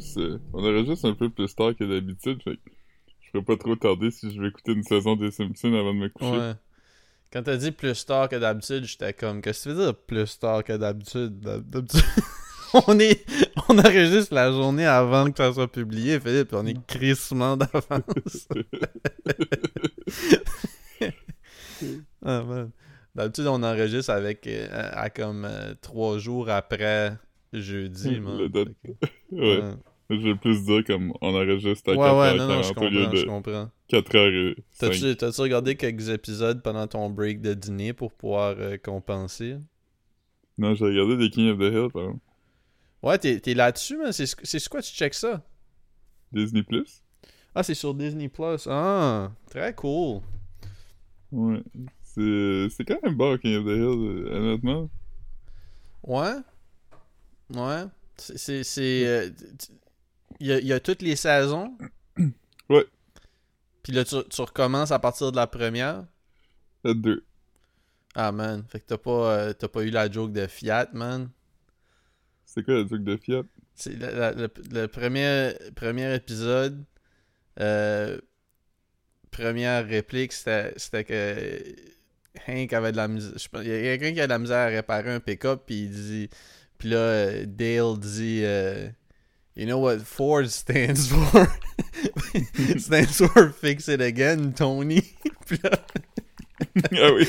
juste, euh, on enregistre un peu plus tard que d'habitude, fait que je ferais pas trop tarder si je vais écouter une saison des Simpsons avant de me coucher. Ouais. Quand t'as dit plus tard que d'habitude, j'étais comme, qu'est-ce que tu veux dire plus tard que d'habitude? D'hab- D'habitude, on est, on enregistre la journée avant que ça soit publié, Philippe, on est crissement d'avance. ah, man. D'habitude, on enregistre avec, euh, à, à comme euh, trois jours après jeudi, man. Ouais. ouais. Je vais plus dire comme on enregistre à Ouais, 4 ouais, non, non, je 40 au lieu comprends, je de comprends. 4 h 5 T'as-tu t'as-tu regardé quelques épisodes pendant ton break de dîner pour pouvoir euh, compenser? Non, j'ai regardé des King of the Hill, par exemple. Ouais, t'es t'es là-dessus, man. C'est c'est sur quoi tu checks ça? Disney Plus? Ah, c'est sur Disney Plus. Ah, très cool. Ouais. C'est c'est quand même bon, King of the Hill, euh, honnêtement. Ouais. Ouais. C'est. c'est- c'est, euh, t- Il y, a, il y a toutes les saisons. Ouais. Puis là, tu, tu recommences à partir de la première. La 2. Ah, man. Fait que t'as pas, euh, t'as pas eu la joke de Fiat, man. C'est quoi le truc de Fiat? C'est la- la- le, le premier, premier épisode. euh, première réplique, c'était que Hank avait de la misère. Il y a quelqu'un qui a de la misère à réparer un pick-up, puis il dit. Puis là, euh, Dale dit. euh, you know what Ford stands for? stands for Fix It Again, Tony. puis là, ah oui.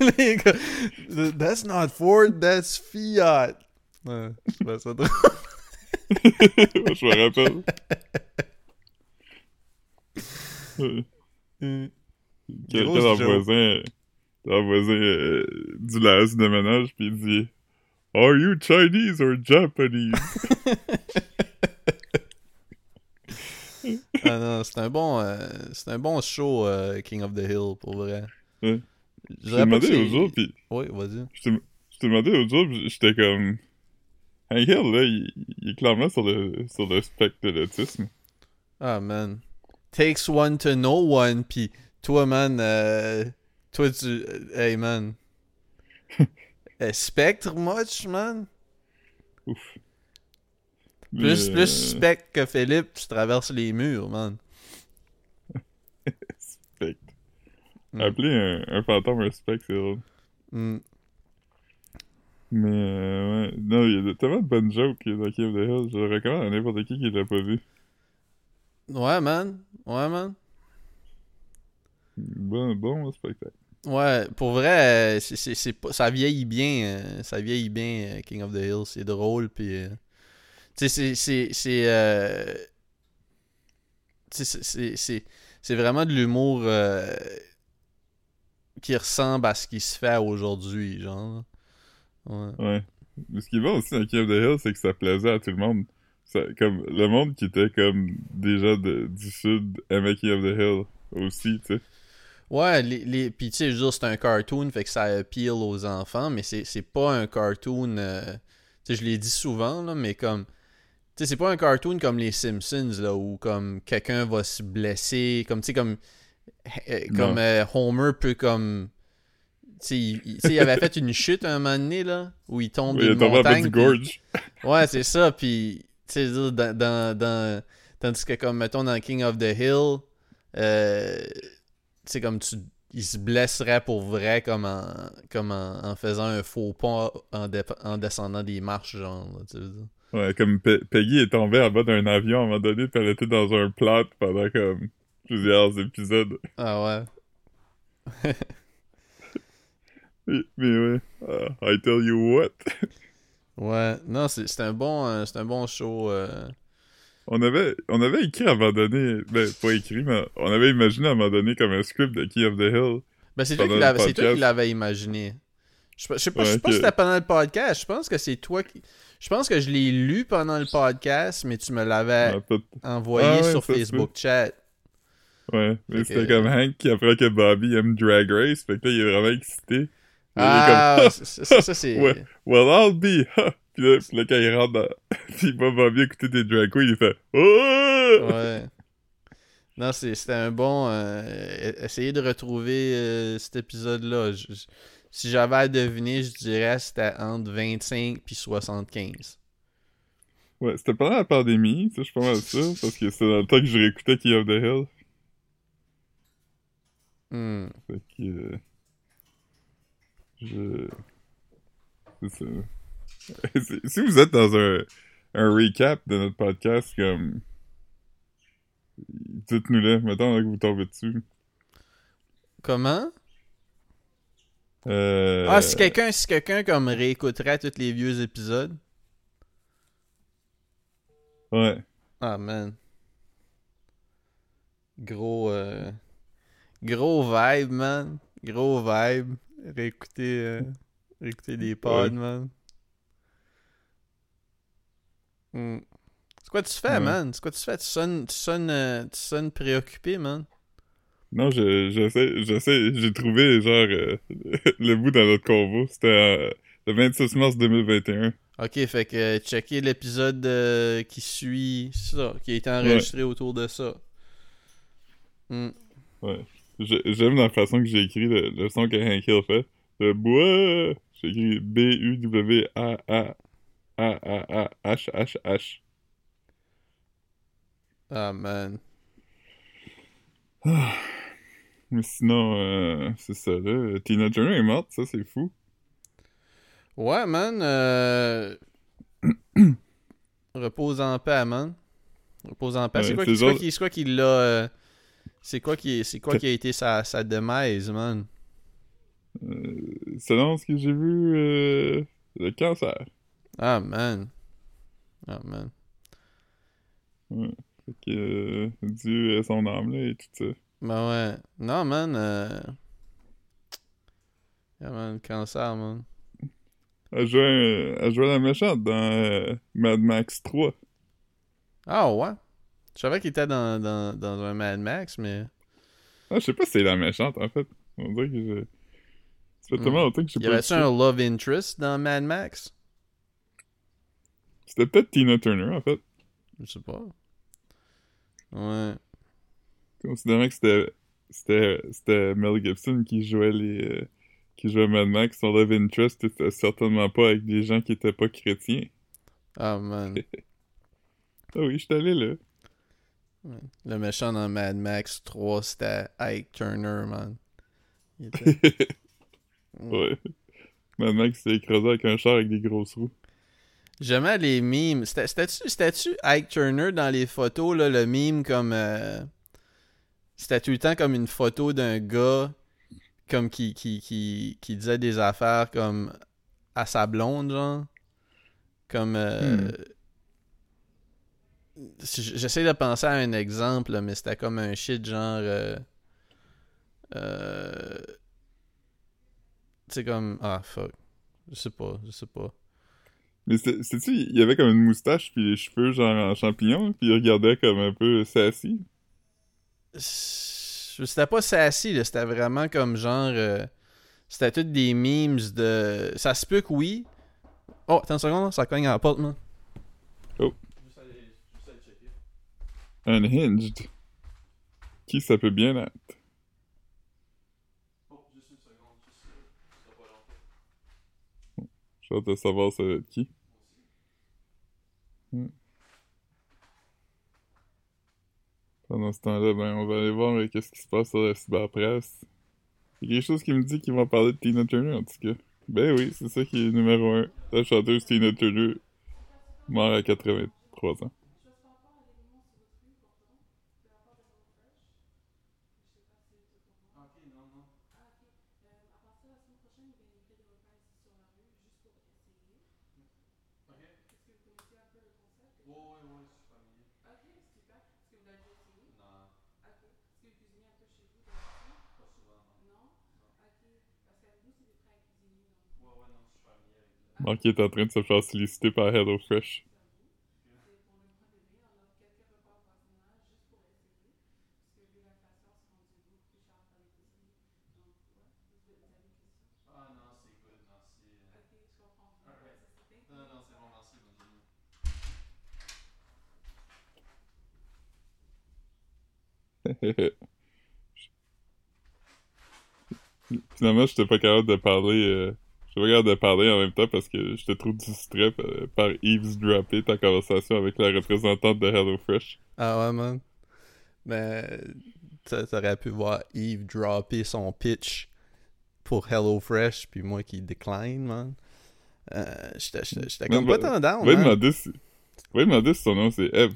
là, il est comme, That's not Ford, that's Fiat. Ouais, je trouvais ça drôle. je me rappelle. Ouais. Mm. Quel, Grosse quel joke. voisin, un voisin euh, du laisse de ménage, puis il dit Are you Chinese or Japanese? Ah non, c'est un bon, euh, c'est un bon show, euh, King of the Hill, pour vrai. Ouais. Je t'ai demandé l'autre jour, puis Oui, vas-y. je t'ai demandé jour, puis j'étais comme Hank Hill, là, il, il est clairement sur le, sur le spectre de l'autisme. Ah, man. Takes one to know one, pis toi, man, euh, toi, tu... Hey, man. Euh, Spectre much, man? Ouf. Plus, plus euh, que Philippe, tu traverses les murs, man. Spectre. Mm. Appeler un, un fantôme un spectre, c'est drôle. Mm. Mais, euh, ouais. Non, il y a tellement de bonnes jokes dans King of the Hill. Je le recommande à n'importe qui qui l'a pas vu. Ouais, man. Ouais, man. Bon, bon spectacle. Ouais, pour vrai, euh, c'est, c'est, c'est pas- ça vieillit bien. euh, ça vieillit bien, euh, King of the Hill. C'est drôle, puis... tu sais, c'est... C'est... C'est, euh, c'est, c'est, vraiment de l'humour euh, qui ressemble à ce qui se fait aujourd'hui, genre. Ouais. Ce qui est bon aussi dans King of the Hill, c'est que ça plaisait à tout le monde. Ça, comme, le monde qui était comme déjà de, du sud aimait King of the Hill aussi, tu sais. Ouais, les, les... puis tu sais, c'est un cartoon, fait que ça appeal aux enfants, mais c'est, c'est pas un cartoon... euh, Tu sais, je l'ai dit souvent, là, mais comme... Tu sais, c'est pas un cartoon comme les Simpsons, là, où comme quelqu'un va se blesser, comme, tu sais, comme... euh, comme Non. euh, Homer peut comme... Tu sais, il, avait fait une chute un moment donné, là, où il tombe est d'une montagne. du puis- gorge. Ouais, c'est ça. Puis, tu sais, dans, dans, dans- Tandis que, comme, mettons, dans King of the Hill, euh, tu sais, comme tu. Il se blesserait pour vrai, comme en, comme en, en faisant un faux pas en, descendant des marches, genre, là, tu veux dire. Ouais, comme Pe- Peggy est tombée en bas d'un avion à un moment donné, puis elle était dans un plat pendant comme plusieurs épisodes. Ah ouais. Mais, mais ouais, euh, I tell you what. Ouais. Non, c'est un bon euh, c'est un bon show. euh. On avait, on avait écrit à un moment donné, ben pas écrit, mais on avait imaginé à un moment donné comme un script de Key of the Hill. Ben, c'est toi qui l'avais c'est toi podcast. qui l'avais imaginé. Je, je sais pas, je sais pas si c'était pendant le podcast. Je pense que c'est toi qui. Je pense que je l'ai lu pendant le podcast, mais tu me l'avais Ah, envoyé Ah ouais, sur ça Facebook chat. ouais, mais c'était que- comme Hank qui apprend que Bobby aime Drag Race, fait que là il est vraiment excité. Ah, comme, ça, c'est. Well, I'll be! Puis là, puis là, quand il rentre dans... Puis il va Bobby écouter des drag queens, il fait Oh! Ouais. Non, c'était un bon. euh, essayez de retrouver euh, cet épisode-là. Je- si j'avais à deviner, je dirais que c'était entre 25 puis 75. Ouais, c'était pendant la pandémie, ça, je suis pas mal sûr, parce que c'était dans le temps que je réécoutais King of the Hill. Hmm. Fait que. euh, je. C'est ça. Si- si vous êtes dans un, un recap de notre podcast, comme. Dites-nous-le, mettons là, que vous tombez dessus. Comment? Euh... Ah, si quelqu'un si quelqu'un comme réécouterait tous les vieux épisodes. Ouais. Ah man. Gros euh, gros vibe man. Gros vibe. Réécouter euh, réécouter des pods Ouais. man. Hmm. C'est quoi tu fais Ouais. man? C'est quoi tu fais? Tu sonnes, tu sonnes, tu sonnes préoccupé man? Non, je, j'essaie, j'essaie, j'ai trouvé, genre, euh, le bout dans notre convo. C'était euh, le 26 mars 2021. Ok, fait que euh, checker l'épisode qui suit ça, qui a été enregistré autour de ça. Hmm. Ouais. Je- J'aime la façon que j'ai écrit le, le son que Hank Hill fait. Le bois. J'ai écrit B-U-W-A-A-A-A-H-H-H. Ah man. Mais sinon, euh, c'est ça, là. Tina Turner est morte, ça, c'est fou. Ouais, man. euh, Repose en paix, man. Repose en paix. Ouais, c'est quoi, qui- quoi genre- qui, c'est quoi qui l'a. euh, C'est quoi qui, c'est quoi qui a été sa, sa demise, man? Selon ce que j'ai vu, le cancer. Ah, man. Ah, man. Fait que, euh, Dieu à son âme, là, et tout ça. Ben ouais. Non, man. Euh... Yeah, man. Cancer, man. Elle jouait, un- elle jouait la méchante dans euh, Mad Max 3. Ah, ouais. Je savais qu'il était dans, dans, dans un Mad Max, mais. Ah, je sais pas si c'est la méchante, en fait. On dirait que je... Ça fait Hmm. tellement longtemps que je sais Y pas avait-tu un love interest dans Mad Max? C'était peut-être Tina Turner, en fait. Je sais pas. Ouais. Considérant que c'était c'était c'était Mel Gibson qui jouait les euh, qui jouait Mad Max son love interest était certainement pas avec des gens qui étaient pas chrétiens Ah, man. ah oui je suis allé là Le méchant dans Mad Max 3, c'était Ike Turner, man. Il était- ouais Mad Max s'est écrasé avec un char avec des grosses roues J'aimais les. C'était- C'était-tu Ike Turner dans les photos, là, le meme comme... euh, C'était tout le temps comme une photo d'un gars comme qui, qui, qui, qui disait des affaires comme à sa blonde, genre. Comme... euh, J'essaie de penser à un exemple, mais c'était comme un shit genre... euh, euh, C'est comme... Ah, fuck. Je sais pas, je sais pas. mais c'est- sais-tu il y avait comme une moustache puis les cheveux genre en champignon puis il regardait comme un peu sassy? C'était pas sassy, là. C'était vraiment comme genre. euh, C'était toutes des memes de. Ça se peut que oui. Oh, attends une seconde, ça cogne à la porte, man. Oh. unhinged qui ça peut bien être? J'ai hâte de savoir ça va être qui Hmm. Pendant ce temps-là, ben, on va aller voir qu'est-ce qui se passe sur la cyberpresse? Il y a quelque chose qui me dit qu'ils vont parler de Tina Turner, en tout cas. Ben oui, c'est ça qui est numéro un. La chanteuse Tina Turner, morte à 83 ans. Mark est en train de se faire solliciter par HelloFresh. Finalement, j'étais pas capable de parler. euh, Je regarde de parler en même temps parce que j'étais trop distrait par, par eavesdropper ta conversation avec la représentante de HelloFresh. Ah ouais, man. Mais t'a- t'aurais pu voir Eve dropper son pitch pour HelloFresh, puis moi qui décline, man. Euh, J'étais comme pas lui man. demander si... Lui demander si son nom c'est Eve.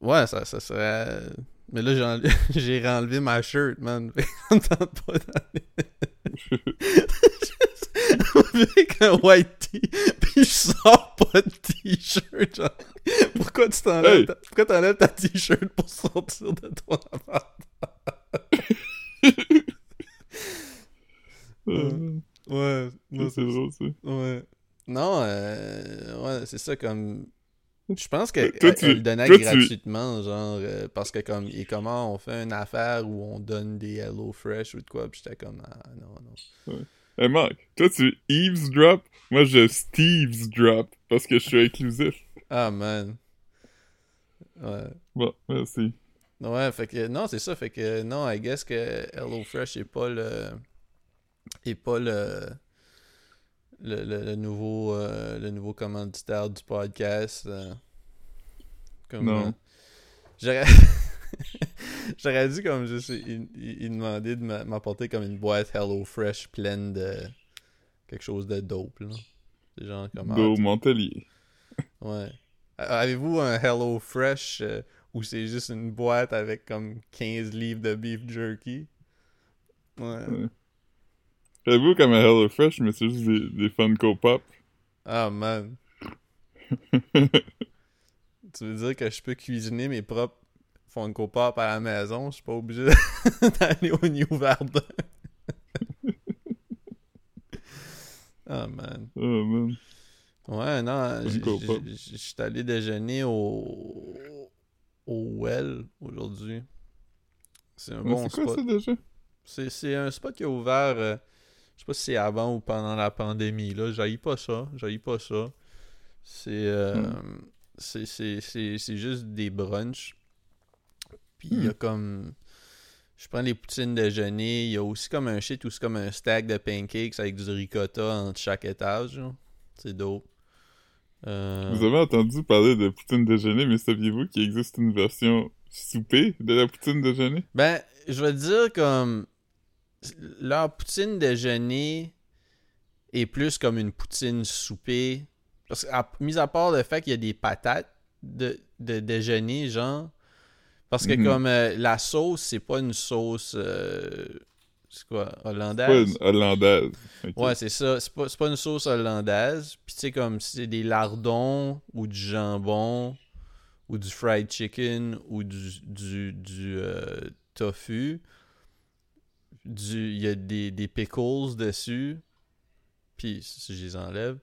Ouais, ça, ça serait... Mais là, j'ai enlevé, j'ai renlevé ma shirt, man. Fait que ça me tente pas d'aller... Avec un white tee, puis je sors pas de t-shirt, genre. Pourquoi tu t'enlèves Hey! ta... Pourquoi t'enlèves ta t-shirt pour sortir de ton appart? Euh, Ouais, c'est drôle, ça. Ouais. Non, euh, ouais, c'est ça comme. Je pense qu'elle le donnait toi, tu- gratuitement, genre, euh, parce que comme, et comment on fait une affaire où on donne des Hello Fresh ou de quoi, puis j'étais comme, ah non, non. Hey Marc, toi tu eavesdrop, moi je Steve's drop parce que je suis inclusif. Ah man. Ouais. Bon, merci. Ouais, fait que, non, c'est ça, fait que, non, I guess que Hello Fresh est pas le. est pas le. Le, le, le nouveau euh, le nouveau commanditaire du podcast euh, comme Non. euh, j'aurais j'aurais dû comme juste il, il- demander de m'a- m'apporter comme une boîte Hello Fresh pleine de quelque chose de dope là c'est genre comme ah, Beau Montelier. Ouais. Avez-vous un Hello Fresh euh, où c'est juste une boîte avec comme 15 livres de beef jerky? Ouais. Ouais. J'avoue, comme à HelloFresh, mais c'est juste des, des Funko Pop. Ah man. Tu veux dire que je peux cuisiner mes propres Funko Pop à la maison? Je suis pas obligé d'aller au New Verdun. Ah man. Oh man. Ouais, non, je suis allé déjeuner au au Well aujourd'hui. C'est un bon c'est quoi spot. ça déjà? C'est, c'est un spot qui a ouvert, euh, je sais pas si c'est avant ou pendant la pandémie, là. J'haïs pas ça, j'haïs pas ça. C'est, euh, c'est, c'est, c'est, c'est juste des brunchs. Puis il y a Hmm. comme... Je prends les poutines déjeuner, il y a aussi comme un shit où c'est comme un stack de pancakes avec du ricotta entre chaque étage. C'est dope. Euh, Vous avez entendu parler de poutine déjeuner, mais saviez-vous qu'il existe une version souper de la poutine déjeuner? Ben, je vais te dire comme leur poutine déjeuner est plus comme une poutine souper. Parce que, à- mis à part le fait qu'il y a des patates de, de déjeuner, genre. Parce que Mhm. comme euh, la sauce, c'est pas une sauce. euh, c'est quoi, C'est pas hollandaise? une hollandaise. Ouais, c'est ça. C'est pas, pas une sauce hollandaise. Puis tu sais, comme c'est des lardons ou du jambon ou du fried chicken ou du, du, du euh, tofu. Du, il y a des, des pickles dessus. Puis si je les enlève,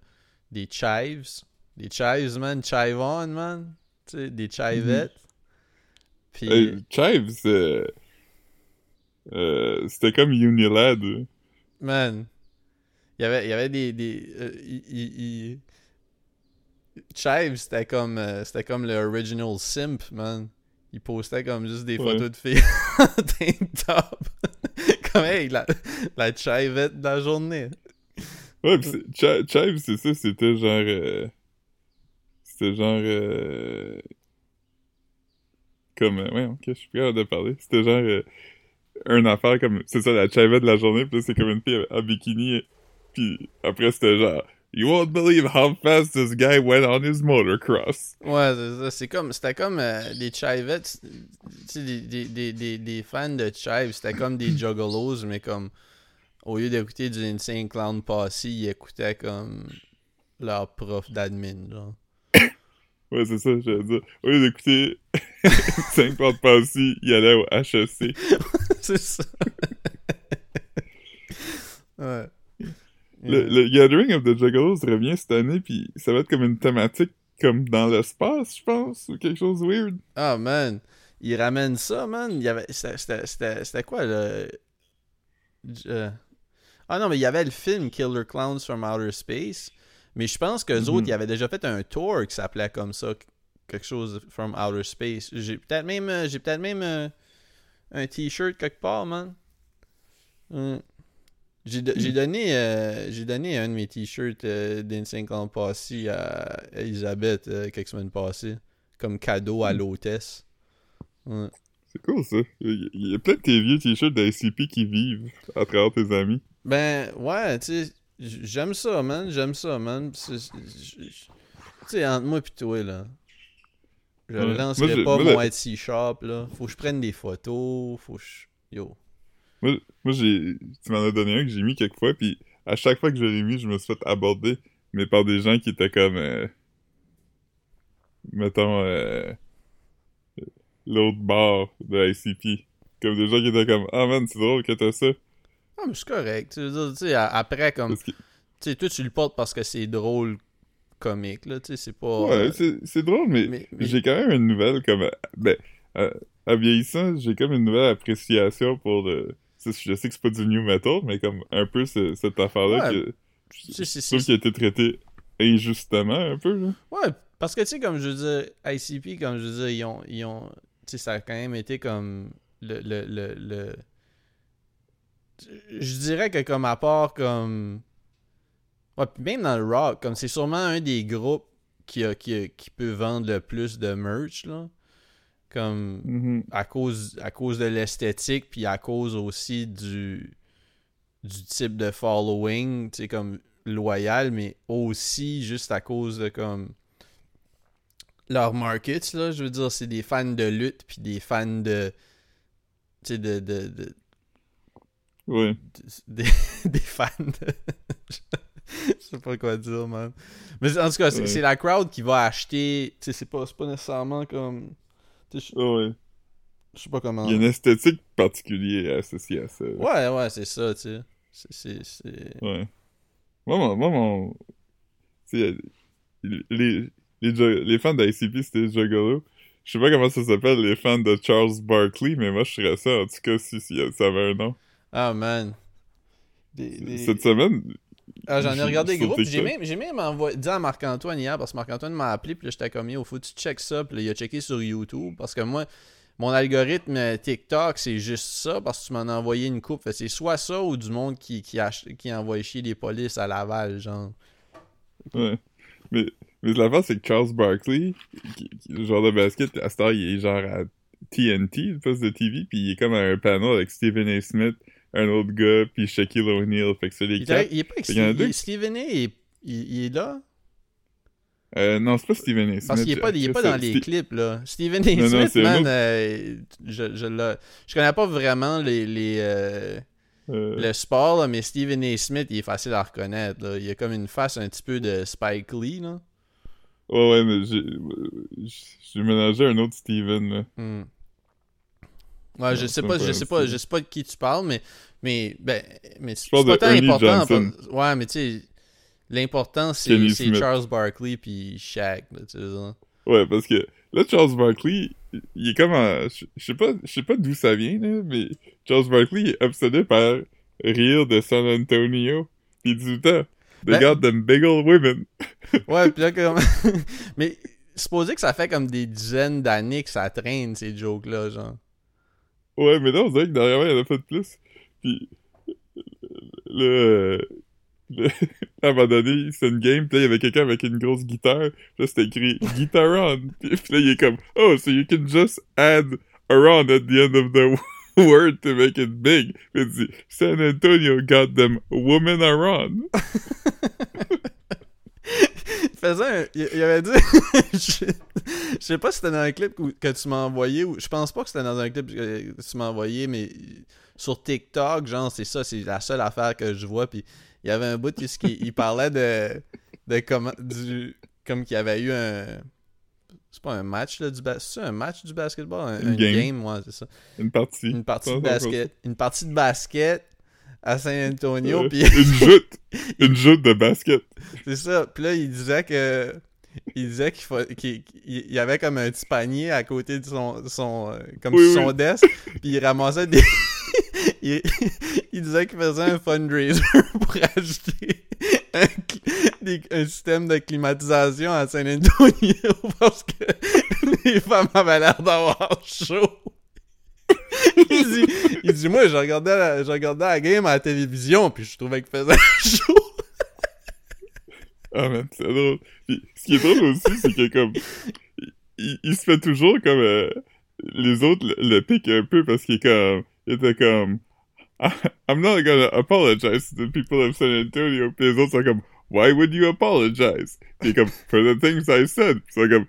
des chives. Des chives, man. Chive on, man. Tu sais, des chivettes. Puis. Hey, Chives, euh, euh, c'était comme Unilad. Man, il y avait, il y avait des. des euh, il- il- il- Chive, c'était comme, c'était comme le original simp, man. Il postait comme juste des Ouais. photos de filles en tank top. comme, hey, la, la chivette de la journée. Ouais, pis Chi- Chives, c'est ça, c'était genre... C'était genre... Comme... euh, Ouais, ok, je suis plus capable de parler. C'était genre... euh, Une affaire comme... C'est ça, la chivette de la journée, là, c'est comme une fille en bikini. Puis après, c'était genre... You won't believe how fast this guy went on his motocross. Ouais, c'est comme, c'était comme euh, chivettes. Des, des, des, des fans de chive, c'était comme des juggalos, mais comme, au lieu d'écouter du Insane Clown Posse, ils écoutaient comme leur prof d'admin, genre. Ouais, c'est ça, j'allais dire. Au lieu d'écouter 50 passis, il allait au HEC. c'est ça. ouais. Le, le Gathering of the Juggalos revient cette année, puis ça va être comme une thématique comme dans l'espace, je pense, ou quelque chose de weird. Ah, man. Ils ramènent ça, man. Il y avait... C'était- C'était c'était- c'était quoi, le... Euh, Ah non, mais il y avait le film Killer Clowns from Outer Space. Mais je pense qu'eux Mhm. autres, ils avaient déjà fait un tour qui s'appelait comme ça. Quelque chose from Outer Space. J'ai peut-être même, euh, j'ai peut-être même euh, un t-shirt quelque part, man. Hum. J'ai do- j'ai donné, euh, j'ai donné un de mes t-shirts euh, d'Insane Clown Posse à Elisabeth euh, quelques semaines passées, comme cadeau à l'hôtesse. Ouais. C'est cool ça. Il y- a peut-être tes vieux t-shirts d'ICP qui vivent à travers tes amis. Ben, ouais, tu sais, j'aime ça, man, j'aime ça, man. Tu sais, entre moi pis toi, là, je Ouais. lancerai Moi, pas moi, mon Etsy shop, là. Faut que je prenne des photos, faut que je... Yo. Moi, moi j'ai, tu m'en as donné un que j'ai mis quelques fois, puis à chaque fois que je l'ai mis, je me suis fait aborder, mais par des gens qui étaient comme, euh, mettons, euh, l'autre bord de ICP. Comme des gens qui étaient comme, ah man, c'est drôle que t'as ça. Ah, mais c'est correct. Tu veux dire, après, comme... Que, Tu sais, toi, tu le portes parce que c'est drôle, comique, là, tu sais, c'est pas... ouais, euh, c'est, drôle, mais, mais- mais- j'ai quand même une nouvelle comme, euh, ben, euh, en vieillissant, j'ai comme une nouvelle appréciation pour le, je sais que c'est pas du new metal, mais comme un peu ce- cette affaire-là Ouais, que, je trouve c'est- qui a été traité injustement un peu, là. Ouais, parce que tu sais, comme je veux dire, ICP, comme je veux dire, ils ont. Ils ont tu sais, ça a quand même été comme. Le. le, le, le- Je dirais que comme à part comme. Ouais, puis même dans le rock, comme c'est sûrement un des groupes qui, a, qui, a- qui peut vendre le plus de merch, là. Comme Mhm. à cause, à cause de l'esthétique, puis à cause aussi du, du type de following, tu sais, comme loyal, mais aussi juste à cause de comme leur markets, là, je veux dire, c'est des fans de lutte, puis des fans de, tu sais, de, de, de- Ouais. des, des fans de... je sais pas quoi dire, man. Mais en tout cas, c'est Ouais. la crowd qui va acheter, tu sais, c'est pas, nécessairement comme... Je ouais. je sais pas comment... Il y a une esthétique particulière associée à ça. Ouais, ouais, c'est ça, tu sais. C'est- Ouais. Moi, mon... Moi, mon... tu sais, les, les, les fans d'ICP, c'était Juggalo. Je sais pas comment ça s'appelle, les fans de Charles Barkley, mais moi, je serais ça, en tout cas, si, si ça avait un nom. Ah, man. Des- des- Cette semaine... Ah, j'en ai regardé gros, puis j'ai même, j'ai même envoyé, dit à Marc-Antoine hier, parce que Marc-Antoine m'a appelé, puis là, j'étais comme, yo, faut que tu check ça, puis là, il a checké sur YouTube, parce que moi, mon algorithme TikTok, c'est juste ça, parce que tu m'en as envoyé une coupe, c'est soit ça, ou du monde qui, qui, ach- qui envoie chier des polices à Laval, genre. Ouais. Mais, mais l'affaire, c'est que Charles Barkley, qui, qui- le joueur de basket, à cette heure, il est genre à TNT, le poste de TV, puis il est comme à un panel avec Stephen A. Smith, un autre gars, puis Shaquille O'Neal. Fait que c'est les Il, quatre. il est pas avec Steve- Stephen A, il, est là? Euh, non, c'est pas Stephen A. Smith. Parce qu'il est pas, il est pas dans les clips, là. Stephen A. Non, non, Smith, man, autre- euh, je, je, je connais pas vraiment les... les euh, euh, Le sport, là, mais Stephen A. Smith, il est facile à reconnaître. là. Il a comme une face un petit peu de Spike Lee. Là. Ouais, ouais, mais j'ai j'ai mélangé un autre Steven, là. Hmm. Ouais, je sais pas, je un sais pas, je sais pas de qui tu parles, mais mais ben mais c'est pas tant important. Ouais, mais tu sais, l'important c'est. Charles Barkley puis Shaq. Là, tu sais. Ouais, parce que là, Charles Barkley, il est comme en... Je sais pas, je sais pas d'où ça vient, là, mais Charles Barkley est obsédé par rire de San Antonio. Tout le temps, They Ben- got them big old women. Ouais, puis là comme mais supposé que ça fait comme des dizaines d'années que ça traîne ces jokes là, genre. Ouais, mais là, on dirait que derrière, il en a fait plus. Puis, le... le- à un moment donné, c'était une game, pis là, il y avait quelqu'un avec une grosse guitare. Puis là, c'était écrit « Guitar on ». Puis là, il est comme « Oh, so you can just add around at the end of the word to make it big. » Puis il dit « San Antonio got them women around. Il faisait un- il, il avait dit je, je sais pas si c'était dans un clip que, tu m'as envoyé ou je pense pas que c'était dans un clip que tu m'as envoyé mais sur TikTok genre c'est ça c'est la seule affaire que je vois puis il y avait un bout qui- il parlait de de comment du comme qu'il y avait eu un c'est pas un match là du bas- c'est un match du basketball un, Une un game. game ouais c'est ça » Une partie. une partie de basket une partie de basket à San Antonio Euh, puis Une joute. Une joute de basket. C'est ça. Puis là, il disait que. Il disait qu'il faut- il y avait comme un petit panier à côté de son. son euh, comme Oui, son oui. desk. Puis il ramassait des. il, il disait qu'il faisait un fundraiser pour acheter un, des- un système de climatisation à San Antonio parce que les femmes avaient l'air d'avoir chaud. il, dit, moi, je regardais, la, je regardais la game à la télévision, puis je trouvais qu'il faisait chaud. Ah, man, c'est drôle. Ce qui est drôle aussi, c'est que, comme, il, se fait toujours comme, euh, les autres le, le piquent un peu parce qu'il est comme, il était comme, I'm not gonna apologize to the people of San Antonio. Puis les autres sont comme, why would you apologize? Puis comme, for the things I said. Puis ils sont comme,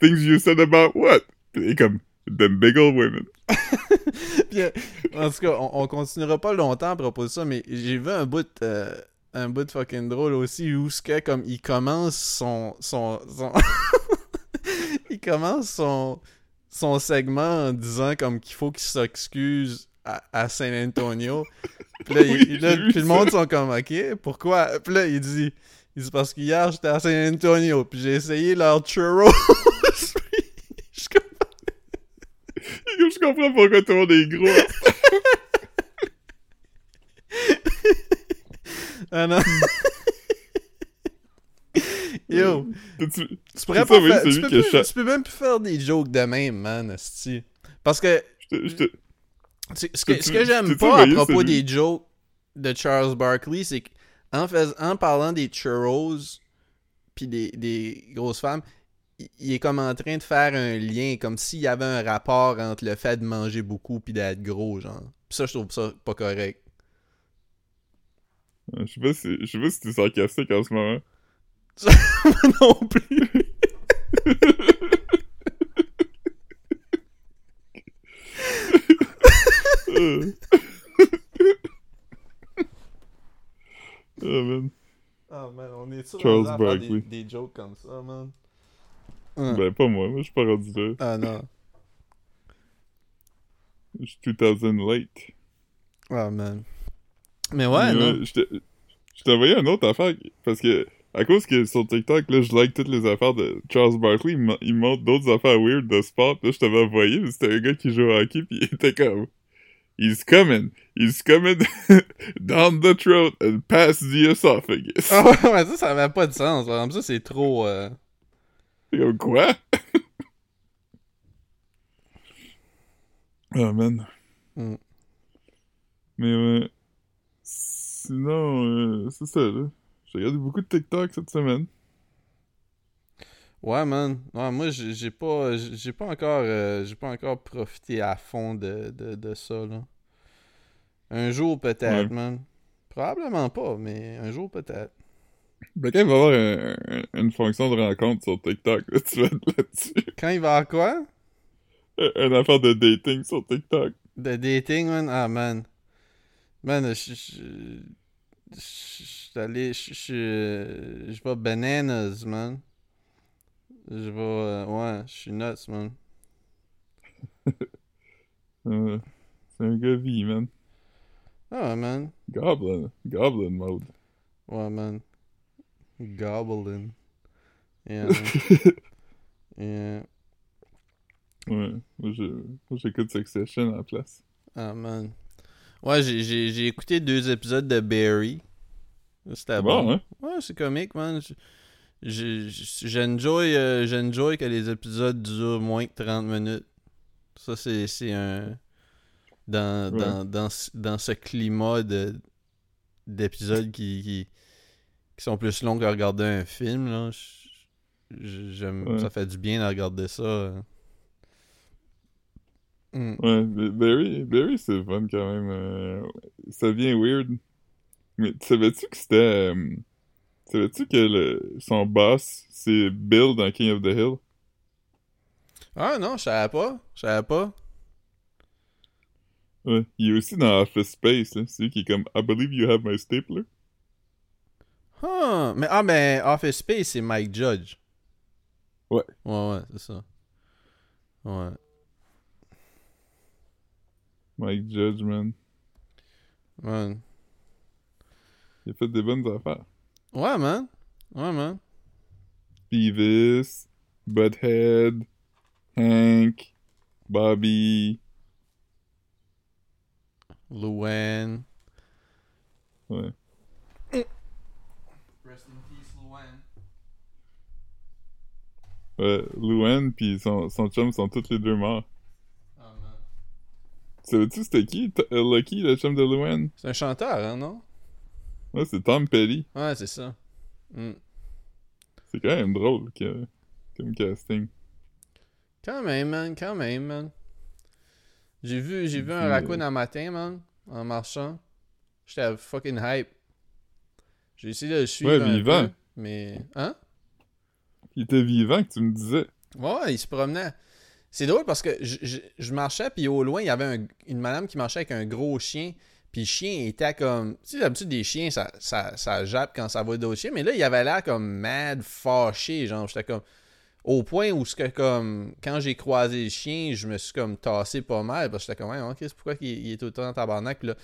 things you said about what? Puis comme, them big old women. Puis, euh, en tout cas, on, on continuera pas longtemps à propos de ça, mais j'ai vu un bout, euh, un bout fucking drôle aussi où ce que, comme, il commence son, son, son... il commence son, son segment en disant comme qu'il faut qu'il s'excuse à, à San Antonio. Puis là, Oui, il- là, j'ai vu puis le monde sont comme OK, pourquoi? Puis là, il dit, il dit parce qu'hier j'étais à San Antonio, puis j'ai essayé leur churros. Puis je suis comme, Et comme je comprends pourquoi tout le monde est gros. ah non. Yo, tu pourrais pas faire, tu peux, plus- tu même plus faire des jokes de même, man, esti. Parce que je te- Ce que, ce que j'aime pas à propos celui? des jokes de Charles Barkley, c'est qu'en en parlant des churros puis des, des grosses femmes, il, est comme en train de faire un lien, comme s'il y avait un rapport entre le fait de manger beaucoup puis d'être gros, genre. Pis ça, je trouve ça pas correct. Je sais pas si, je sais pas si t'es sarcastique en ce moment. non plus. Oh man. Ah man, on est sûr Charles à faire des, des jokes comme ça, man? Hein. Ben pas moi, moi je suis pas rendu là. Ah non. Je suis 2000 late. Ah man. Mais ouais, Mais non. Je t'ai- je t'ai envoyé une autre affaire parce que à cause que sur TikTok là je like toutes les affaires de Charles Barkley, il mo- il montre d'autres affaires weird de sport. Là je t'avais envoyé, mais c'était un gars qui joue au hockey puis il était comme He's coming, he's coming down the throat and past the esophagus. Ah ouais, ouais, ça, ça avait pas de sens. Ça, c'est trop... euh, Comme quoi? oh man. Mm. Mais ouais. Sinon, euh, c'est ça là. J'ai regardé beaucoup de TikTok cette semaine. Ouais, man. Ouais, moi, j'ai pas, j'ai j'ai pas encore, euh, j'ai pas encore profité à fond de, de, de ça, là. Un jour, peut-être, Ouais. man. Probablement pas, mais un jour, peut-être. Ben, quand il va avoir un- un- une fonction de rencontre sur TikTok, là, tu vas être là-dessus. Quand il va avoir quoi? Un- Une affaire de dating sur TikTok. De dating, man? Ah, man. Man, je... Suis allé... Je je- je vais bananas, man. Je vais... euh, ouais, je suis nuts, man. Euh, c'est un gars vie, man. Ah, man. Goblin. Goblin mode. Ouais, man. Goblin. Yeah. yeah. Ouais. Moi, j'écoute Succession à la place. Ah, man. Ouais, j'ai- écouté deux épisodes de Barry. C'était bon. Bon, hein? Ouais, c'est comique, man. J'enjoy euh, j'enjoy que les épisodes durent moins que 30 minutes. Ça, c'est un... Dans, Ouais. dans, dans, ce- dans ce climat de d'épisodes qui, qui, qui sont plus longs que regarder un film, là, j'aime Ouais. ça fait du bien de regarder ça. Mm. Ouais, mais Barry, Barry c'est fun quand même. euh, ça vient weird. Mais tu savais-tu que c'était. euh, savais-tu que le, son boss, c'est Bill dans King of the Hill? Ah non, je savais pas. Je savais pas. Ouais. Il est aussi dans Office Space, là. C'est lui qui est comme I believe you have my stapler. Ah, mais, ah, mais Office Space, c'est Mike Judge. Ouais. Ouais, ouais, c'est ça. Ouais. Mike Judge, man. Man. Il a fait des bonnes affaires. Ouais, man. Ouais, man. Beavis, Butthead, Hank, Bobby. Luan. Ouais. Rest in peace, Luan. Ouais, Luan pis son, son chum sont tous les deux morts. Ah, man. Savais-tu c'était qui? T- euh, Lucky, le chum de Luan? C'est un chanteur, hein, non? Ouais, c'est Tom Petty. Ouais, c'est ça. Hmm. C'est quand même drôle que, comme casting. Quand même, man, quand même, man. J'ai vu, j'ai vu un Puis, raccoon euh, un matin, man, en marchant. J'étais fucking hype. J'ai essayé de le suivre Ouais, un vivant. peu, mais... Hein? Il était vivant que tu me disais. Ouais, il se promenait. C'est drôle parce que je, marchais, puis au loin, il y avait un- une madame qui marchait avec un gros chien. Puis le chien était comme. Tu sais, d'habitude, des chiens, ça, ça, ça jappe quand ça va d'autres chiens. Mais là, il avait l'air comme mad, fâché. Genre, j'étais comme. Au point où, que, comme. Quand j'ai croisé le chien, je me suis comme tassé pas mal. Parce que j'étais comme, ouais, ok, c'est pourquoi il, il est temps en tabarnak. Puis là,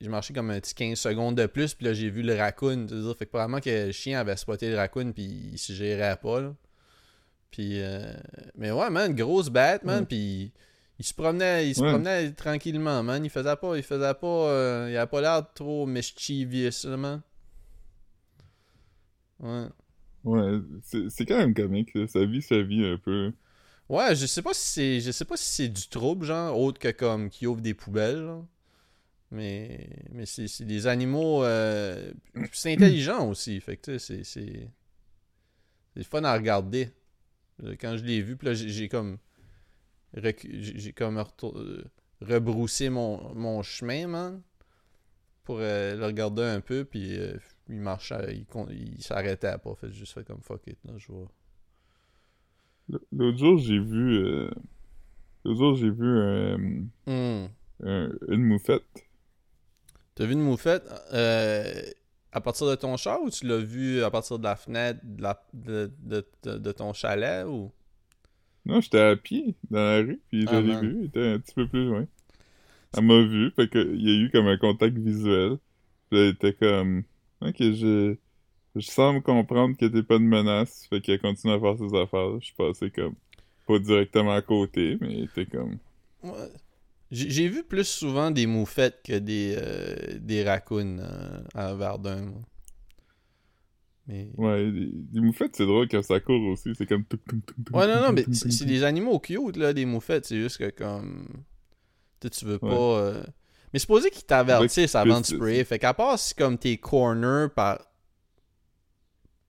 j'ai marché comme un petit 15 secondes de plus. Puis là, j'ai vu le raccoon. tu sais, Fait que probablement que le chien avait spoté le raccoon. Puis il se gérait pas, là. Puis, euh, mais ouais, man, grosse bête, man. Mm. Puis, il se promenait, il se Ouais. promenait tranquillement, man. Il faisait pas, il faisait pas, euh, il avait pas l'air trop mischievous, là, man. Ouais. Ouais, c'est c'est quand même comique, là. Sa vie, sa vie un peu. Ouais, je sais pas si c'est, je sais pas si c'est du trouble, genre, autre que comme qui ouvre des poubelles, là. Mais, mais c'est, des animaux, euh, c'est intelligent aussi, fait que c'est, c'est, c'est fun à regarder. Euh, Quand je l'ai vu, puis là, j'ai, comme, j'ai comme retour- euh, rebroussé mon, mon chemin, man, pour euh, le regarder un peu, puis euh, il marchait, il, con- il s'arrêtait pas, fait juste fait comme fuck it, là, je vois. L'autre jour, j'ai vu. L'autre jour, j'ai vu Hmm. un- une moufette. T'as vu une moufette euh, à partir de ton char ou tu l'as vu à partir de la fenêtre de, la- de, de- de- de ton chalet ou? Non, j'étais à pied dans la rue, puis je Ah, l'ai vu, il était un petit peu plus loin. Elle m'a vu, fait que il y a eu comme un contact visuel. Puis elle était comme Ok, je. Je semble comprendre que t'es pas de menace, fait qu'elle continue à faire ses affaires. Je suis passé comme pas directement à côté, mais était comme. Ouais. J'ai vu plus souvent des moufettes que des, euh, des raccoons euh, à Verdun. moi. Mais. Ouais, des, des moufettes, c'est drôle quand ça court aussi, c'est comme. Ouais, non, non, mais c'est des animaux cute, là, des moufettes. C'est juste que, comme. Tu tu veux pas. Ouais. euh, Mais supposé qu'ils t'avertissent avant de- sprayer. Fait qu'à part si, comme, t'es corner par.